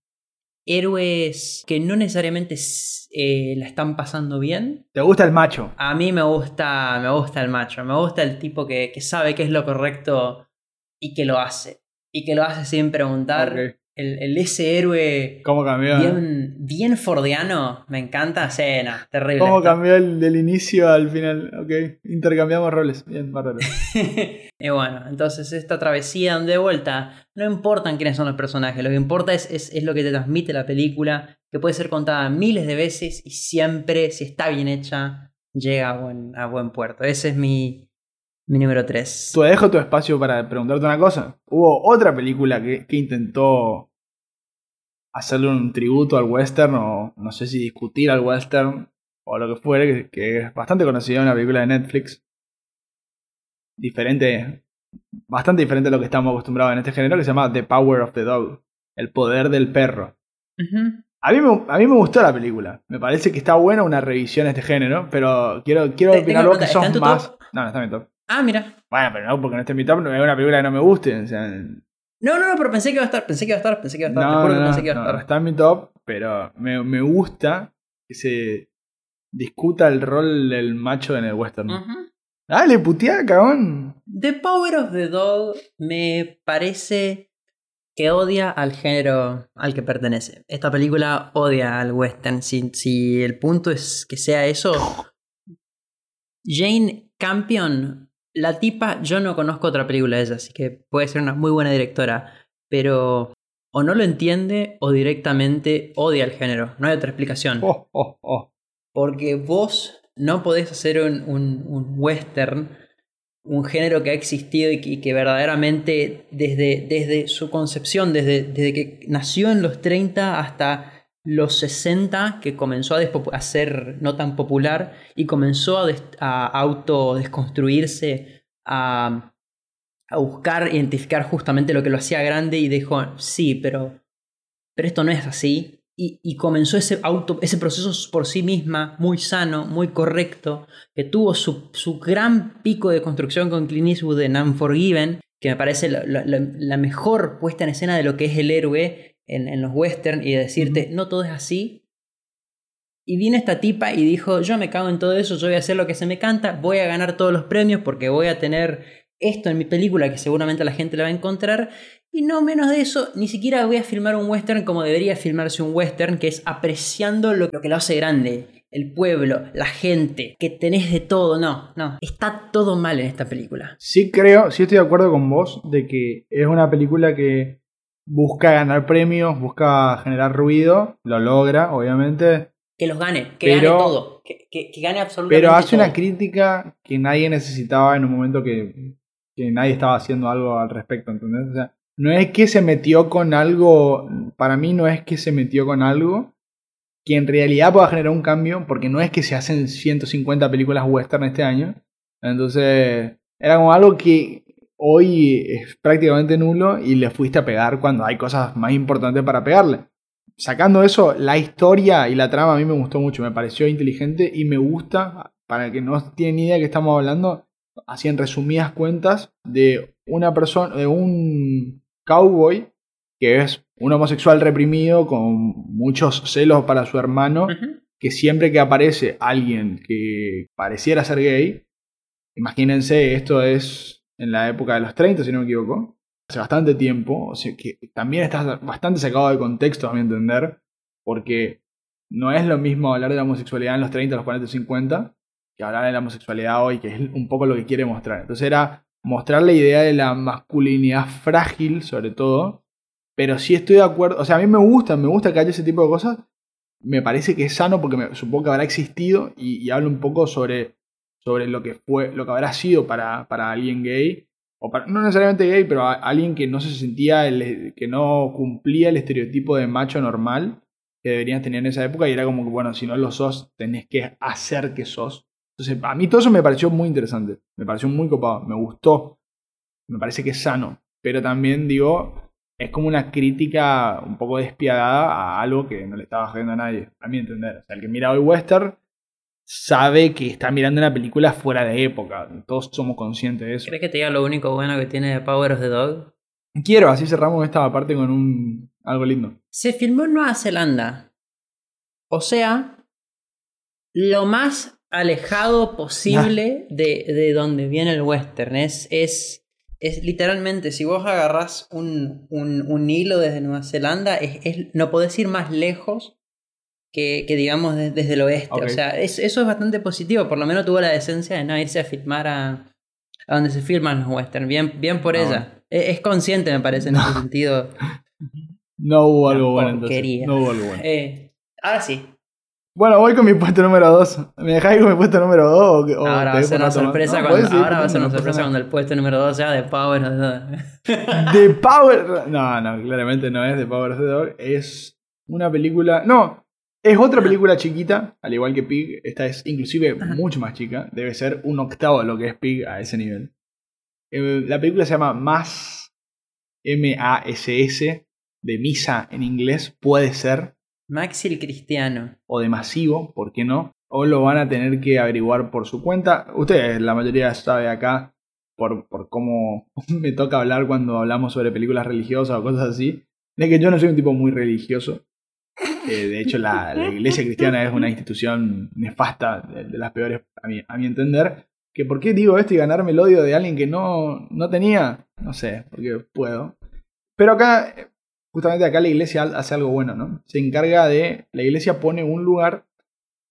héroes que no necesariamente eh, la están pasando bien. ¿Te gusta el macho? A mí me gusta, me gusta el macho, me gusta el tipo que, que sabe qué es lo correcto y que lo hace. Y que lo hace sin preguntar. El, el- ese héroe ¿Cómo cambió? eh? bien, bien fordiano, me encanta. Sí, no, terrible. ¿Cómo esto. cambió el, del inicio al final? Ok, intercambiamos roles. Bien, bárbaro. y bueno, entonces esta travesía donde de vuelta, no importan quiénes son los personajes, lo que importa es, es, es lo que te transmite la película, que puede ser contada miles de veces y siempre, si está bien hecha, llega a buen, a buen puerto. Ese es mi, mi número 3. Te dejo tu espacio para preguntarte una cosa. Hubo otra película que, que intentó hacerle un tributo al western o no sé si discutir al western o lo que fuere, que, que es bastante conocida, una película de Netflix. Diferente, bastante diferente a lo que estamos acostumbrados en este género, que se llama The Power of the Dog, el poder del perro. A mí, me, a mí me gustó la película. Me parece que está buena una revisión a este género, pero quiero, quiero opinar vos que pregunta, sos ¿está en tu más... top? No, no está en mi top. Ah, mira. Bueno, pero no, porque no esté en mi top, no es una película que no me guste. O sea, No, no, no, pero pensé que iba a estar, pensé que iba a estar, pensé que iba a estar. te no, juro no, que no, pensé que iba a estar. no está en mi top, pero me, me gusta que se discuta el rol del macho en el western. Ujú. Dale, puteá, cagón. The Power of the Dog me parece que odia al género al que pertenece. Esta película odia al western. Si, si el punto es que sea eso, Jane Campion, la tipa, yo no conozco otra película de ella, así que puede ser una muy buena directora, pero o no lo entiende o directamente odia el género. No hay otra explicación. Oh, oh, oh. Porque vos no podés hacer un, un- un western, un género que ha existido y que, y que verdaderamente desde, desde su concepción, desde, desde que nació en los 30 hasta los 60, que comenzó a, a ser no tan popular y comenzó a, a autodesconstruirse, a, a buscar identificar justamente lo que lo hacía grande y dijo, sí, pero, pero esto no es así. Y, comenzó ese, auto, ese proceso por sí misma, muy sano, muy correcto, que tuvo su, su gran pico de construcción con Clint Eastwood en Unforgiven, que me parece la mejor puesta en escena de lo que es el héroe en, en los western y de decirte, no todo es así. Y viene esta tipa y dijo, yo me cago en todo eso, yo voy a hacer lo que se me canta, voy a ganar todos los premios porque voy a tener esto en mi película que seguramente la gente la va a encontrar. Y no menos de eso, ni siquiera voy a filmar un western como debería filmarse un western, que es apreciando lo, lo que lo hace grande. El pueblo, la gente, que tenés de todo. No, no. Está todo mal en esta película. Sí creo, sí estoy de acuerdo con vos de que es una película que busca ganar premios, busca generar ruido, lo logra, obviamente, Que los gane, que Pero- gane todo. Que, que- que gane absolutamente pero hace todo. una crítica que nadie necesitaba en un momento que, que nadie estaba haciendo algo al respecto, ¿entendés? O sea, no es que se metió con algo, para mí no es que se metió con algo que en realidad pueda generar un cambio, porque no es que se hacen 150 películas western este año, entonces era como algo que hoy es prácticamente nulo y le fuiste a pegar cuando hay cosas más importantes para pegarle. Sacando eso, la historia y la trama a mí me gustó mucho, me pareció inteligente y me gusta, para el que no tiene ni idea de qué estamos hablando, así en resumidas cuentas, de una persona, de un cowboy que es un homosexual reprimido con muchos celos para su hermano, que siempre que aparece alguien que pareciera ser gay, imagínense, esto es en la época de los 30, si no me equivoco, hace bastante tiempo, o sea que también está bastante sacado de contexto, a mi entender, porque no es lo mismo hablar de la homosexualidad en los 30, los 40, 50, que hablar de la homosexualidad hoy, que es un poco lo que quiere mostrar. Entonces era mostrar la idea de la masculinidad frágil, sobre todo, pero sí estoy de acuerdo, o sea, a mí me gusta, me gusta que haya ese tipo de cosas, me parece que es sano porque supongo que habrá existido y, y habla un poco sobre, sobre lo que fue, lo que habrá sido para, para alguien gay, o no necesariamente gay, pero a- alguien que no se sentía, el- que no cumplía el estereotipo de macho normal que deberías tener en esa época y era como que, bueno, si no lo sos, tenés que hacer que sos. Entonces, a mí todo eso me pareció muy interesante, me pareció muy copado, me gustó, me parece que es sano, pero también digo, es como una crítica un poco despiadada a algo que no le estaba jodiendo a nadie, a mi entender. O sea, el que mira hoy western sabe que está mirando una película fuera de época, todos somos conscientes de eso. ¿Crees que te diga lo único bueno que tiene Power of the Dog? Quiero, así cerramos esta parte con un algo lindo. Se filmó en Nueva Zelanda. O sea, lo más alejado posible de, de donde viene el western. Es, es, es literalmente, si vos agarrás un, un, un hilo desde Nueva Zelanda, es, es- no podés ir más lejos que, que digamos de- desde el oeste. O sea, es- eso es bastante positivo. Por lo menos tuvo la decencia de no irse a filmar a, a donde se filman los western. Bien, bien por No. ella. Es, es consciente, me parece, en ese sentido. No hubo algo bueno entonces. No hubo algo bueno. Eh, ahora sí. Bueno, voy con mi puesto número 2. ¿Me dejáis con mi puesto número 2? O, que- o ahora va a ser un una sorpresa No, cuando, ahora va a ser contando, una no pasa sorpresa nada. cuando el puesto número 2 sea de Power. of the Dog. The Power. No, no, claramente no es The Power of the Dog. Es una película. No, es otra película chiquita, al igual que Pig. Esta es inclusive mucho más chica. Debe ser un octavo de lo que es Pig a ese nivel. Eh, la película se llama Más M-A-S-S, de misa en inglés, puede ser, Maxi el Cristiano. o de masivo, ¿por qué no? O lo van a tener que averiguar por su cuenta. Ustedes, la mayoría sabe acá, por, por cómo me toca hablar cuando hablamos sobre películas religiosas o cosas así, de que yo no soy un tipo muy religioso. Eh, de hecho, la, iglesia cristiana es una institución nefasta, de, las peores a mi, a mi entender. Que ¿Por qué digo esto y ganarme el odio de alguien que no, no tenía? No sé, porque puedo. Pero acá, justamente acá la iglesia hace algo bueno, ¿no? Se encarga de. La iglesia pone un lugar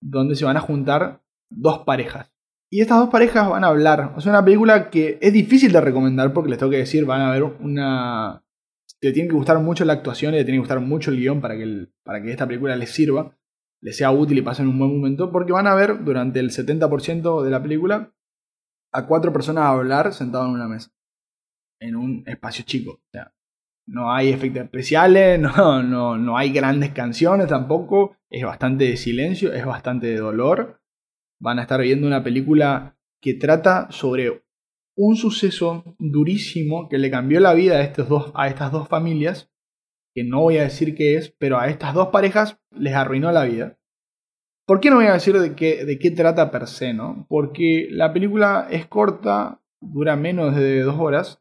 donde se van a juntar dos parejas. Y estas dos parejas van a hablar. O sea, una película que es difícil de recomendar porque les tengo que decir, van a ver una. Te tiene que gustar mucho la actuación y te tiene que gustar mucho el guion para que, el- para que esta película les sirva, les sea útil y pasen un buen momento. Porque van a ver durante el 70% de la película a cuatro personas hablar sentado en una mesa. En un espacio chico. O sea, no hay efectos especiales, no, no, no hay grandes canciones tampoco. Es bastante de silencio, es bastante de dolor. Van a estar viendo una película que trata sobre un suceso durísimo que le cambió la vida a, estas dos familias. Que no voy a decir qué es, pero a estas dos parejas les arruinó la vida. ¿Por qué no voy a decir de qué, de qué trata per se, no? Porque la película es corta, dura menos de dos horas.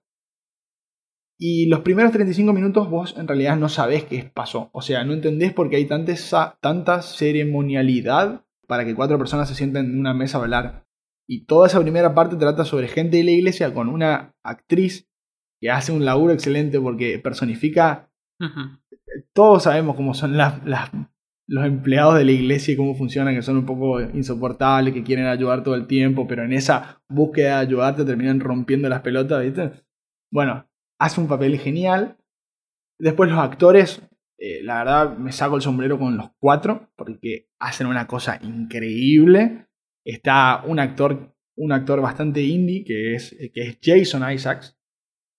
Y los primeros 35 minutos vos en realidad no sabés qué pasó. O sea, no entendés por qué hay tanta, tanta ceremonialidad para que cuatro personas se sienten en una mesa a hablar. Y toda esa primera parte trata sobre gente de la iglesia con una actriz que hace un laburo excelente porque personifica todos sabemos cómo son las, las- los empleados de la iglesia y cómo funcionan, que son un poco insoportables, que quieren ayudar todo el tiempo, pero en esa búsqueda de ayudarte terminan rompiendo las pelotas, ¿viste? Bueno, hace un papel genial. Después los actores, eh, la verdad me saco el sombrero con los cuatro, porque hacen una cosa increíble. Está un actor, un actor bastante indie, que es, que es Jason Isaacs,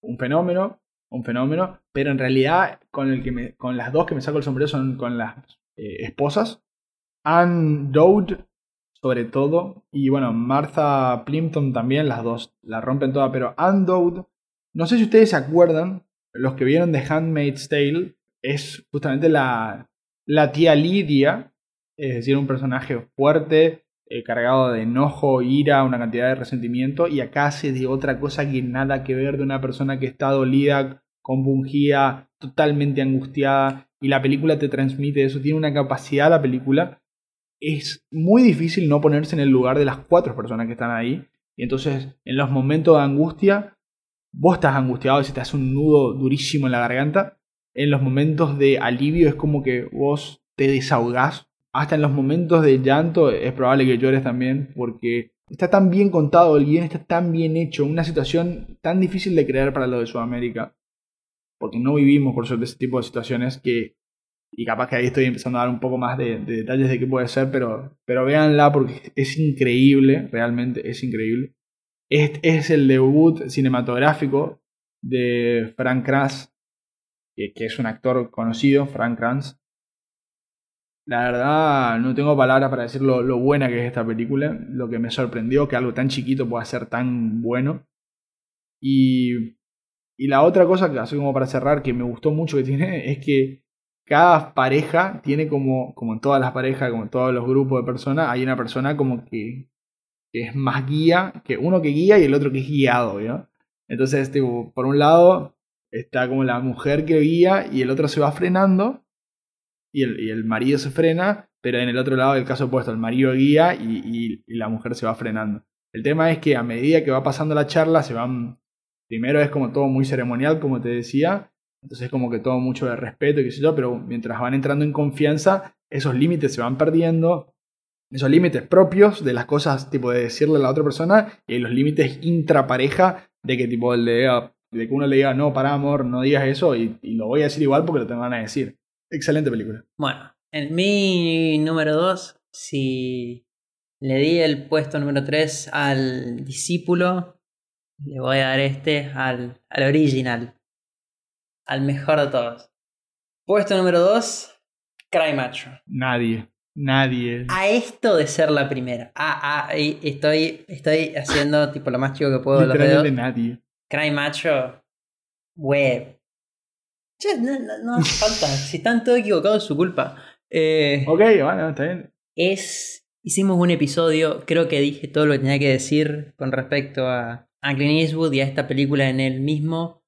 un fenómeno, un fenómeno, pero en realidad con, el que con las dos que me saco el sombrero son con las eh, esposas. Anne Dowd, sobre todo, y bueno, Martha Plimpton también, las dos la rompen toda, pero Anne Dowd, no sé si ustedes se acuerdan, los que vieron The Handmaid's Tale, es justamente la, la tía Lidia, es decir, un personaje fuerte, eh, cargado de enojo, ira, una cantidad de resentimiento, y acá hace de otra cosa que nada que ver de una persona que está dolida, compungida, totalmente angustiada, y la película te transmite eso, tiene una capacidad la película, es muy difícil no ponerse en el lugar de las cuatro personas que están ahí, y entonces en los momentos de angustia, vos estás angustiado y se te hace un nudo durísimo en la garganta, en los momentos de alivio es como que vos te desahogás. Hasta en los momentos de llanto es probable que llores también porque está tan bien contado, el guion está tan bien hecho, una situación tan difícil de creer para lo de Sudamérica. Porque no vivimos por suerte ese tipo de situaciones que... Y capaz que ahí estoy empezando a dar un poco más de, de detalles de qué puede ser, pero, pero véanla porque es increíble, realmente es increíble. Este es el debut cinematográfico de Frank Kranz, que, que es un actor conocido, Frank Kranz. La verdad, no tengo palabras para decir lo, buena que es esta película, lo que me sorprendió que algo tan chiquito pueda ser tan bueno. Y, y la otra cosa, así como para cerrar, que me gustó mucho que tiene, es que cada pareja tiene como, como en todas las parejas, como en todos los grupos de personas, hay una persona como que, que es más guía, que uno que guía y el otro que es guiado, ¿no? Entonces, tipo, por un lado está como la mujer que guía y el otro se va frenando y el, el marido se frena, pero en el otro lado el caso opuesto, el marido guía y, y- la mujer se va frenando. El tema es que a medida que va pasando la charla se van, primero es como todo muy ceremonial, como te decía, entonces es como que todo mucho de respeto y qué sé yo, pero mientras van entrando en confianza, esos límites se van perdiendo, esos límites propios de las cosas, tipo de decirle a la otra persona, y los límites intrapareja de que tipo le diga, de que uno le diga, no, para amor, no digas eso, y, y lo voy a decir igual porque lo te van a decir. Excelente película. Bueno, en mi número 2, si le di el puesto número 3 al discípulo, le voy a dar este al, al original. Al mejor de todos. Puesto número 2, Cry Macho. Nadie, nadie. A esto de ser la primera. Ah, ah, estoy, estoy haciendo tipo lo más chico que puedo de los dedos. nadie. Cry Macho, web. Che, no, no, no hace falta. Si están todos equivocados, es su culpa. Eh, Ok, bueno, está bien. es. Hicimos un episodio, creo que dije todo lo que tenía que decir con respecto a, a Clint Eastwood y a esta película en él mismo.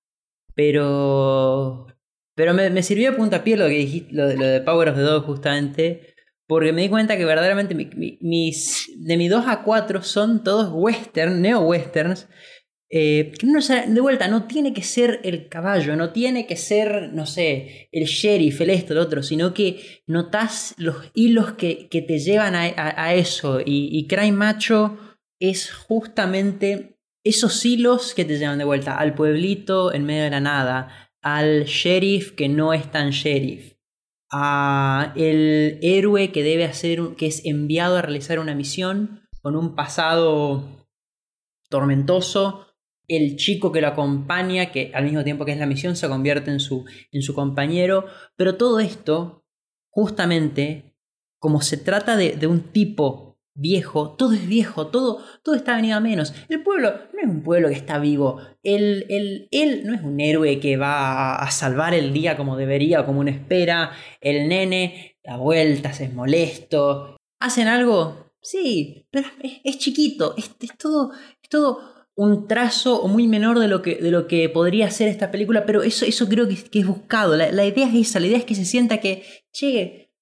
Pero. Pero me, me sirvió de puntapié lo que dijiste, lo, de- lo de Power of the Dog, justamente. Porque me di cuenta que verdaderamente mi- mi- mis, de mi 2 a 4 son todos western, neo-westerns. Eh, que no de vuelta, no tiene que ser el caballo, no tiene que ser, no sé, el sheriff, el esto, el otro, sino que notas los hilos que, que te llevan a, a- eso. Y, y Crime Macho es justamente esos hilos que te llevan de vuelta al pueblito en medio de la nada, al sheriff que no es tan sheriff, a el héroe que debe hacer, que es enviado a realizar una misión con un pasado tormentoso, el chico que lo acompaña, que al mismo tiempo que es la misión se convierte en su, en su compañero, pero todo esto, justamente, como se trata de, de un tipo viejo, todo es viejo, todo, todo está venido a menos. El pueblo no es un pueblo que está vivo, él, él, él no es un héroe que va a, salvar el día como debería, como uno espera, el nene da vueltas, es molesto, ¿hacen algo? Sí, pero es, es chiquito, es, es todo, es todo un trazo muy menor de lo que, de lo que podría ser esta película, pero eso, eso creo que, es buscado. La, la idea es esa, la idea es que se sienta que, che,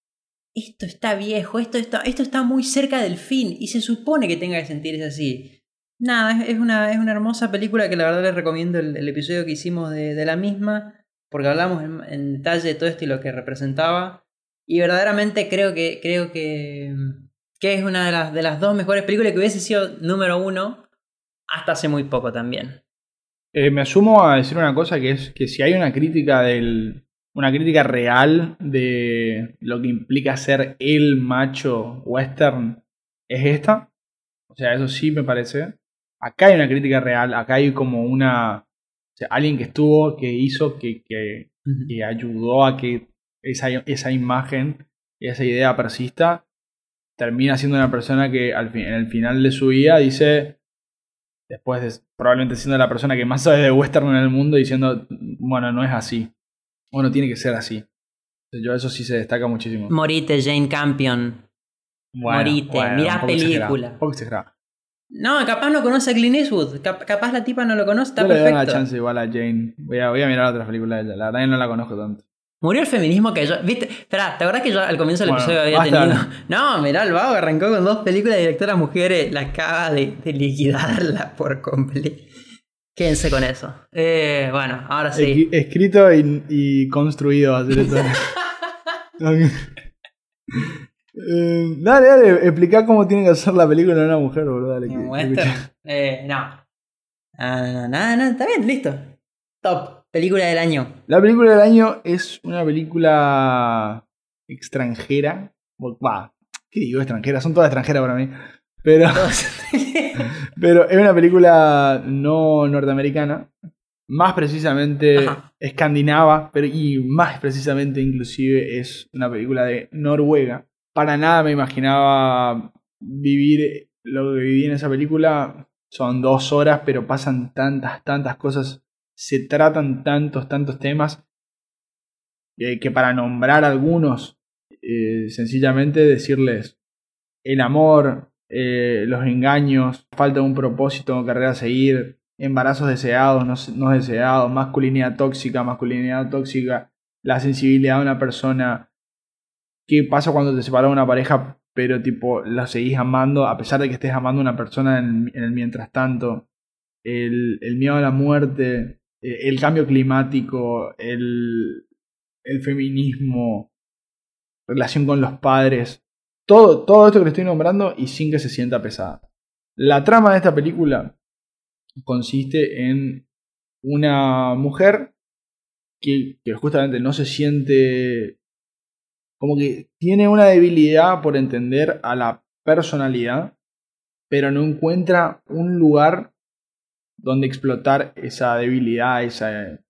esto está viejo, esto está, esto está muy cerca del fin y se supone que tenga que sentirse así. Nada, es, una, es una hermosa película que la verdad les recomiendo el, el episodio que hicimos de, de la misma, porque hablamos en, en detalle de todo esto y lo que representaba. Y verdaderamente creo que, creo que, que es una de las, de las dos mejores películas que hubiese sido número uno hasta hace muy poco también. Eh, me asumo a decir una cosa que es que si hay una crítica del. una crítica real de lo que implica ser el macho western, es esta. O sea, eso sí me parece. Acá hay una crítica real, acá hay como una. o sea, alguien que estuvo, que hizo, que, que, que ayudó a que esa, esa imagen, esa idea persista, termina siendo una persona que al fin, en el final de su vida dice, después de probablemente siendo la persona que más sabe de western en el mundo, diciendo, bueno, no es así, o no tiene que ser así. Yo eso sí se destaca muchísimo. Morite, Jane Campion. Bueno, morite, bueno, mirá película. un poco exagerado. No, capaz no conoce a Clint Eastwood. Cap- capaz la tipa no lo conoce, está Yo le doy una perfecto. chance igual a Jane. Voy a, voy a mirar otras películas de ella. La verdad no la conozco tanto. Murió el feminismo que yo. ¿Viste? Espera, ¿te acordás que yo al comienzo del Bueno, episodio había basta. tenido. No, mirá, el vago arrancó con dos películas de directoras mujeres. La acaba de, de liquidarla por completo. Quédense con eso. Eh, bueno, ahora sí. Escri- Escrito y, y construido a hacer esto. Eh, dale, dale, explica cómo tiene que hacer la película de una mujer, boludo. Dale, que-. Eh, no. Ah, no, no, nada, nada, está bien, listo. Top. Película del año. La película del año es una película extranjera. Va, ¿qué digo extranjera? Son todas extranjeras para mí. Pero, pero es una película no norteamericana. Más precisamente Ajá. escandinava. Pero, y más precisamente inclusive es una película de Noruega. Para nada me imaginaba vivir lo que viví en esa película. Son dos horas, pero pasan tantas, tantas cosas se tratan tantos, tantos temas que para nombrar algunos, eh, sencillamente decirles el amor, eh, los engaños, falta de un propósito, carrera a seguir, embarazos deseados, no, no deseados, masculinidad tóxica, masculinidad tóxica, la sensibilidad de una persona, qué pasa cuando te separas de una pareja, pero tipo la seguís amando a pesar de que estés amando a una persona en, el mientras tanto, el, miedo a la muerte, el cambio climático, el, el feminismo, relación con los padres, todo, todo esto que le estoy nombrando y sin que se sienta pesada. La trama de esta película consiste en una mujer que, que justamente no se siente como que tiene una debilidad por entender a la personalidad, pero no encuentra un lugar donde explotar esa debilidad, esa,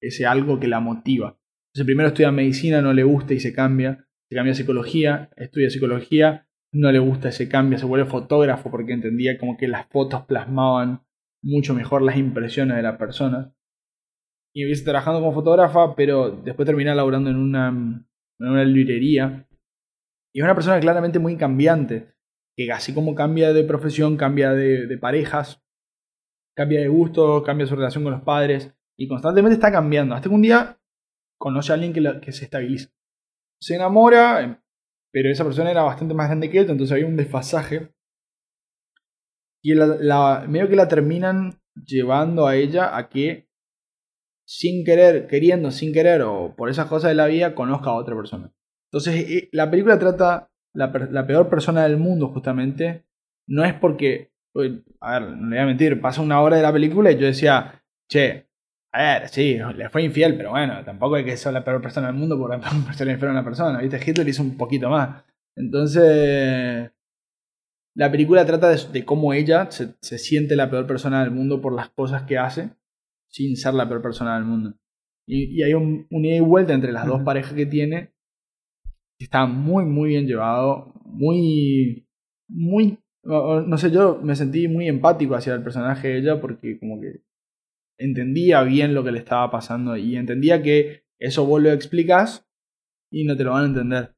ese algo que la motiva. Entonces primero estudia medicina, no le gusta y se cambia, se cambia a psicología, estudia psicología, no le gusta y se cambia, se vuelve fotógrafo porque entendía como que las fotos plasmaban mucho mejor las impresiones de la persona. Y empieza trabajando como fotógrafa, pero después termina laburando en una, en una librería. Y es una persona claramente muy cambiante, que así como cambia de profesión, cambia de, de parejas, cambia de gusto, cambia su relación con los padres y constantemente está cambiando. Hasta que un día conoce a alguien que, que se estabiliza. Se enamora, eh, pero esa persona era bastante más grande que él, entonces había un desfasaje. Y la, medio que la terminan llevando a ella a que sin querer, queriendo, sin querer o por esas cosas de la vida, conozca a otra persona. Entonces, eh, la película trata la, peor persona del mundo, justamente. No es porque, a ver, no le voy a mentir, pasa una hora de la película y yo decía, che, a ver, sí, le fue infiel, pero bueno, tampoco hay que ser la peor persona del mundo por ser infiel a una persona, ¿viste? Hitler hizo un poquito más. Entonces, la película trata de, de cómo ella se, se siente la peor persona del mundo por las cosas que hace, sin ser la peor persona del mundo. Y, y hay un, un ida y vuelta entre las dos Ujú. parejas que tiene, que está muy, muy bien llevado, muy, muy, no sé, yo me sentí muy empático hacia el personaje de ella porque como que entendía bien lo que le estaba pasando y entendía que eso vos lo explicas y no te lo van a entender.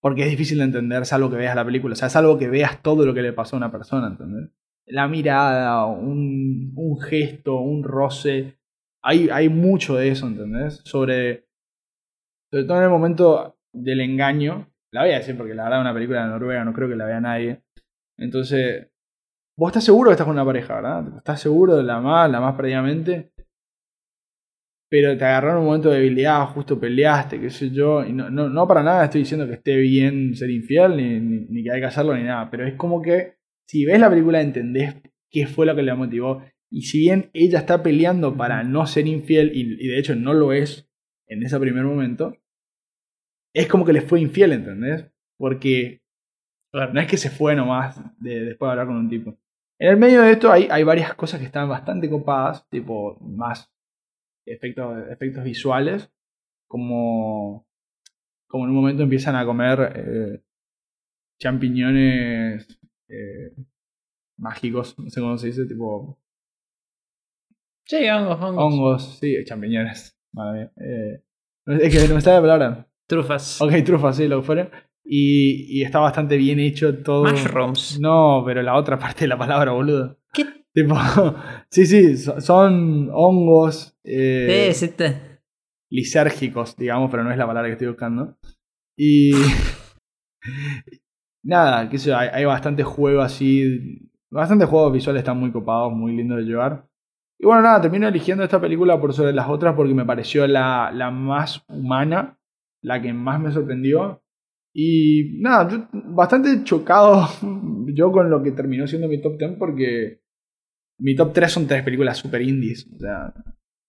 Porque es difícil de entender, salvo que veas la película. O sea, salvo que veas todo lo que le pasó a una persona, ¿entendés? La mirada, un, un gesto, un roce. Hay, hay mucho de eso, ¿entendés? Sobre. Sobre todo en el momento del engaño. La voy a decir porque la verdad es una película de Noruega, no creo que la vea nadie. Entonces. Vos estás seguro que estás con una pareja, ¿verdad? Estás seguro de la más, la más previamente pero te agarraron un momento de debilidad, justo peleaste, qué sé yo, y no, no, no para nada estoy diciendo que esté bien ser infiel, ni, ni, ni que hay que hacerlo, ni nada, pero es como que si ves la película entendés qué fue lo que le motivó, y si bien ella está peleando para no ser infiel, y, y de hecho no lo es en ese primer momento, es como que le fue infiel, ¿entendés? Porque no es que se fue nomás de, después de hablar con un tipo. En el medio de esto hay, hay varias cosas que están bastante copadas, tipo más efectos, efectos visuales, como, como en un momento empiezan a comer eh, champiñones eh, mágicos, no sé cómo se dice, tipo Sí, hongos, hongos. hongos, sí, champiñones, madre mía. Eh, es que no me está la palabra. Trufas. Ok, trufas, sí, lo que fuera. Y, y está bastante bien hecho todo. Mushrooms. No, pero la otra parte de la palabra, boludo. ¿Qué? Tipo, sí, sí, so- son hongos eh, Sí, sí, te- lisérgicos, digamos, pero no es la palabra que estoy buscando. Y nada, qué sé yo, hay, hay bastante juego así, bastante juegos visuales están muy copados, muy lindos de llevar. Y bueno, nada, termino eligiendo esta película por sobre las otras porque me pareció la, la más humana, la que más me sorprendió. Y nada, yo bastante chocado yo con lo que terminó siendo mi top 10 porque mi top 3 son tres películas super indies. O sea,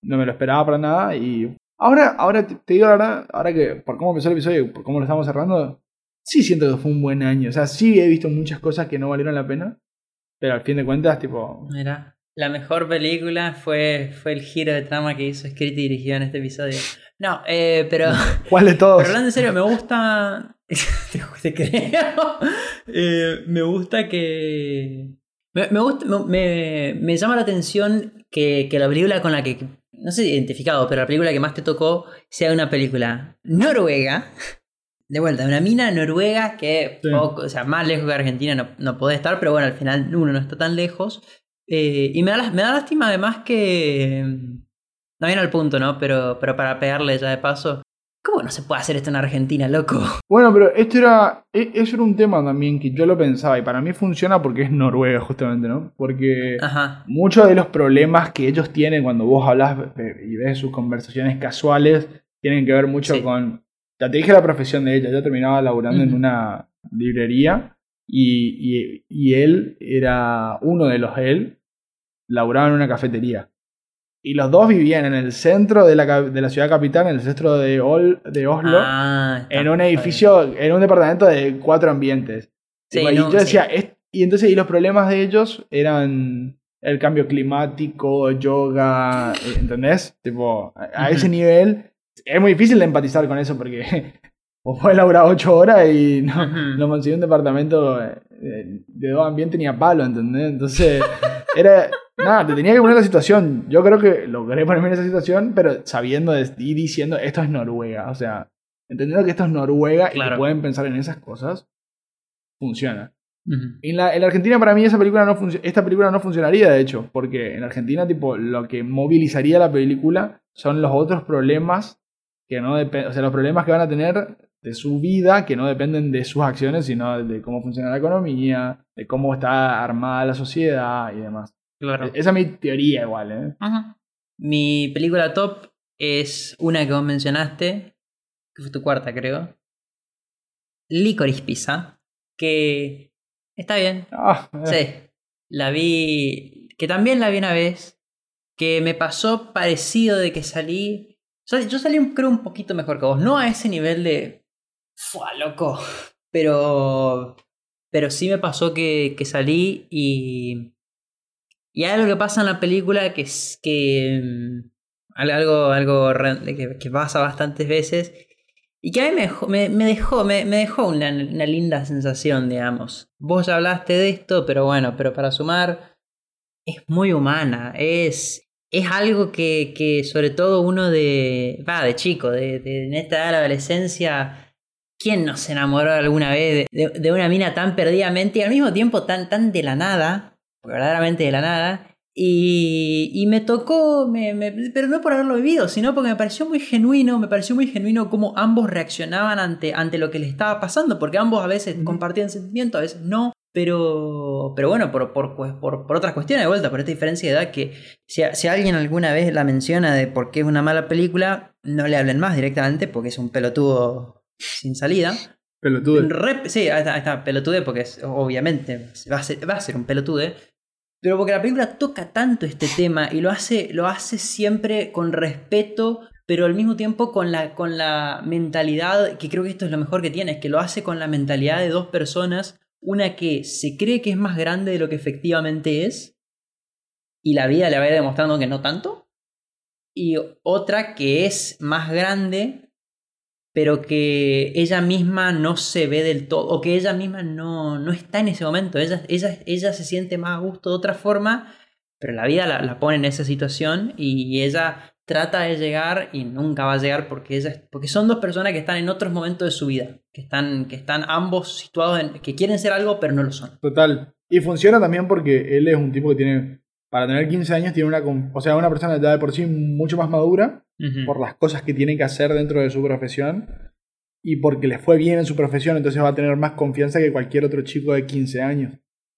no me lo esperaba para nada. Y ahora, ahora te, digo la verdad, ahora que por cómo empezó el episodio y por cómo lo estamos cerrando, sí siento que fue un buen año. O sea, sí he visto muchas cosas que no valieron la pena. Pero al fin de cuentas, tipo. Mira, la mejor película fue, fue el giro de trama que hizo escrito y dirigido en este episodio. No, eh, pero, ¿Cuál de todos? pero hablando en serio, me gusta. te, creo. Eh, me gusta que. Me, me gusta, me, llama la atención que, que la película con la que. No sé si identificado, pero la película que más te tocó sea una película noruega. De vuelta, una mina noruega que Sí. poco, o sea, más lejos que Argentina no, no puede estar, pero bueno, al final uno no está tan lejos. Eh, y me da, me da lástima además que. No viene al punto, ¿no? Pero, pero para pegarle ya de paso. ¿Cómo no se puede hacer esto en Argentina, loco? Bueno, pero esto era, e- eso era un tema también que yo lo pensaba y para mí funciona porque es Noruega justamente, ¿no? Porque Ajá. muchos de los problemas que ellos tienen cuando vos hablas eh, y ves sus conversaciones casuales tienen que ver mucho Sí. con... Ya te dije la profesión de ella, ella terminaba laburando en una librería y, y- y él era uno de los él, laburaba en una cafetería. Y los dos vivían en el centro de la, de la ciudad capital, en el centro de, Ol- de Oslo Ah, en un está bien. edificio, en un departamento de cuatro ambientes. Sí, y no, yo decía, sí. y entonces, y los problemas de ellos eran el cambio climático, yoga, eh, ¿entendés? Tipo, a, a Ujú. ese nivel es muy difícil de empatizar con eso porque vos podés laburar ocho horas y no, Ujú. no conseguí un departamento eh, de dos ambientes ni a palo, ¿entendés? Entonces, era, nada, te tenía que poner la situación. Yo creo que logré ponerme en esa situación, pero sabiendo de- y diciendo, esto es Noruega, o sea, entendiendo que esto es Noruega y que pueden pensar en esas cosas, funciona. Ujú. En la, en la Argentina para mí esa película no esta película no funcionaría de hecho, porque en Argentina tipo lo que movilizaría la película son los otros problemas que no dependen, o sea, los problemas que van a tener de su vida que no dependen de sus acciones, sino de cómo funciona la economía, de cómo está armada la sociedad y demás. Claro. Esa es mi teoría igual, ¿eh? Ajá. Mi película top es una que vos mencionaste, que fue tu cuarta, creo. Licorice Pizza, que está bien. Ah, eh. Sí. La vi, que también la vi una vez, que me pasó parecido de que salí... Yo, salí un- creo un poquito mejor que vos, no a ese nivel de... ¡Fua, loco! Pero... Pero sí me pasó que, que salí y... Y algo que pasa en la película que es que... mm, Algo, algo que, que pasa bastantes veces y que a mí me dejó, me, dejó, una linda sensación, digamos. Vos ya hablaste de esto, pero bueno, pero para sumar, es muy humana, es, es algo que, que sobre todo uno de, va, de chico, de, de- en esta edad de la adolescencia, ¿quién no se enamoró alguna vez de, de- de una mina tan perdidamente y al mismo tiempo tan, tan de la nada, verdaderamente de la nada? Y, y me tocó, me- me- pero no por haberlo vivido, sino porque me pareció muy genuino, me pareció muy genuino cómo ambos reaccionaban ante, ante lo que les estaba pasando, porque ambos a veces compartían sentimientos, a veces no, pero, pero bueno, por, por, pues, por, por otras cuestiones de vuelta, por esta diferencia de edad que si, si alguien alguna vez la menciona de por qué es una mala película, no le hablen más directamente porque es un pelotudo sin salida. Pelotudo. Re- sí, ahí está, ahí está, pelotude, porque es- obviamente va a, ser, va a ser un pelotude. Pero porque la película toca tanto este tema y lo hace, lo hace siempre con respeto, pero al mismo tiempo con la, con la mentalidad, que creo que esto es lo mejor que tiene, es que lo hace con la mentalidad de dos personas, una que se cree que es más grande de lo que efectivamente es, y la vida le va a ir demostrando que no tanto, y otra que es más grande, pero que ella misma no se ve del todo, o que ella misma no, no está en ese momento, ella, ella, ella se siente más a gusto de otra forma, pero la vida la, pone en esa situación y ella trata de llegar y nunca va a llegar porque, ella, porque son dos personas que están en otros momentos de su vida, que están, que están ambos situados en, que quieren ser algo pero no lo son. Total. Y funciona también porque él es un tipo que tiene, para tener 15 años, tiene una, o sea, una persona ya de por sí mucho más madura por las cosas que tiene que hacer dentro de su profesión y porque le fue bien en su profesión, entonces va a tener más confianza que cualquier otro chico de 15 años.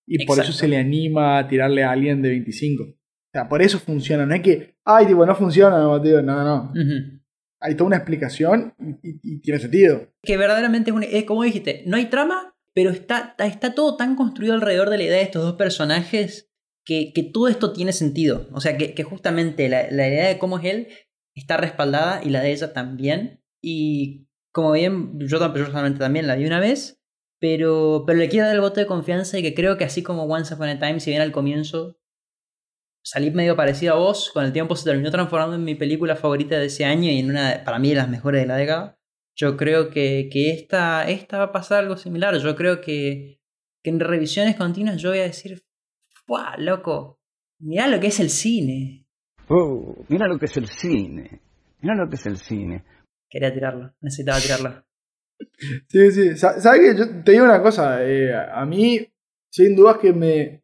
Y por eso se le anima a tirarle a alguien de 25. O sea, por eso funciona. No es que, ay, tipo, no funciona, no, tío. No, no. Hay toda una explicación y, y- y tiene sentido. que verdaderamente es, un- es como dijiste, no hay trama, pero está, está todo tan construido alrededor de la idea de estos dos personajes que, todo esto tiene sentido. O sea, que, justamente la, idea de cómo es él está respaldada y la de ella también. Y como bien, yo personalmente también la vi una vez, pero, pero le quiero dar el voto de confianza y que creo que así como Once Upon a Time, si bien al comienzo salí medio parecido a vos, con el tiempo se terminó transformando en mi película favorita de ese año y en una, para mí, de las mejores de la década. Yo creo que, que esta, esta va a pasar algo similar. Yo creo que en revisiones continuas yo voy a decir, ¡Fua, loco! Mirá lo que es el cine. Oh, mira lo que es el cine. Mira lo que es el cine. Quería tirarlo, necesitaba tirarlo. Sí, sí. Sa- ¿Sabes qué? Yo te digo una cosa. eh, a mí, sin dudas que me...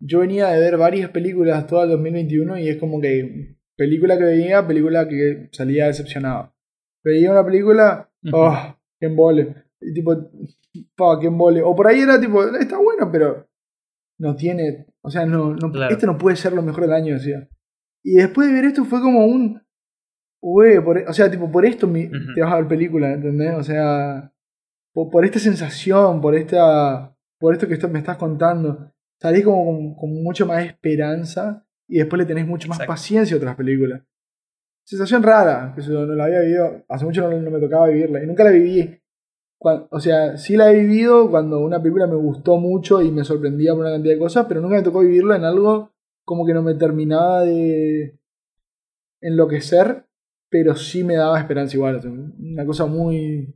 Yo venía de ver varias películas todo el 2021 y es como que película que veía, película que salía decepcionado. Veía una película, oh, qué embole. Y tipo, pa, qué embole. O por ahí era tipo, está bueno, pero no tiene, o sea, no, no Claro. esto no puede ser lo mejor del año, decía. Y después de ver esto fue como un, por- o sea, tipo, por esto mi- te vas a ver película, ¿entendés? O sea, por, por esta sensación, por esta, por esto que esto me estás contando, salís como con, con mucho más esperanza y después le tenés mucho más Exacto. paciencia a otras películas. Sensación rara, que yo no la había vivido, hace mucho no, no me tocaba vivirla y nunca la viví. O sea, sí la he vivido cuando una película me gustó mucho y me sorprendía por una cantidad de cosas, pero nunca me tocó vivirla en algo como que no me terminaba de enloquecer, pero sí me daba esperanza igual. una cosa muy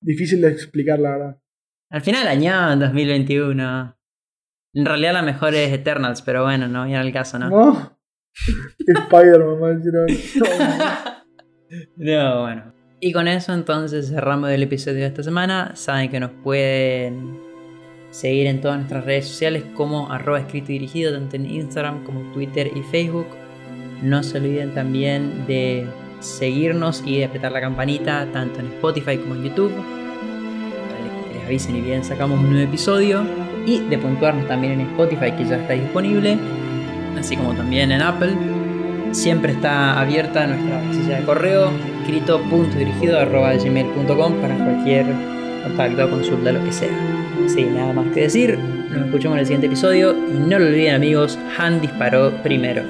difícil de explicar, la verdad. Al final año 2021. En realidad la mejor es Eternals, pero bueno, no viene al caso, ¿no? ¿No? Spider-Man. No, bueno. Y con eso entonces cerramos el episodio de esta semana. Saben que nos pueden seguir en todas nuestras redes sociales como arroba escrito y dirigido, tanto en Instagram como Twitter y Facebook. No se olviden también de seguirnos y de apretar la campanita tanto en Spotify como en YouTube. Para que les avisen y bien sacamos un nuevo episodio. y de puntuarnos también en Spotify que ya está disponible, así como también en Apple. Siempre está abierta nuestra casilla de correo, escrito punto dirigido arroba gmail.com para cualquier contacto, consulta, lo que sea. Sin nada más que decir, nos escuchamos en el siguiente episodio y no lo olviden amigos, Han disparó primero.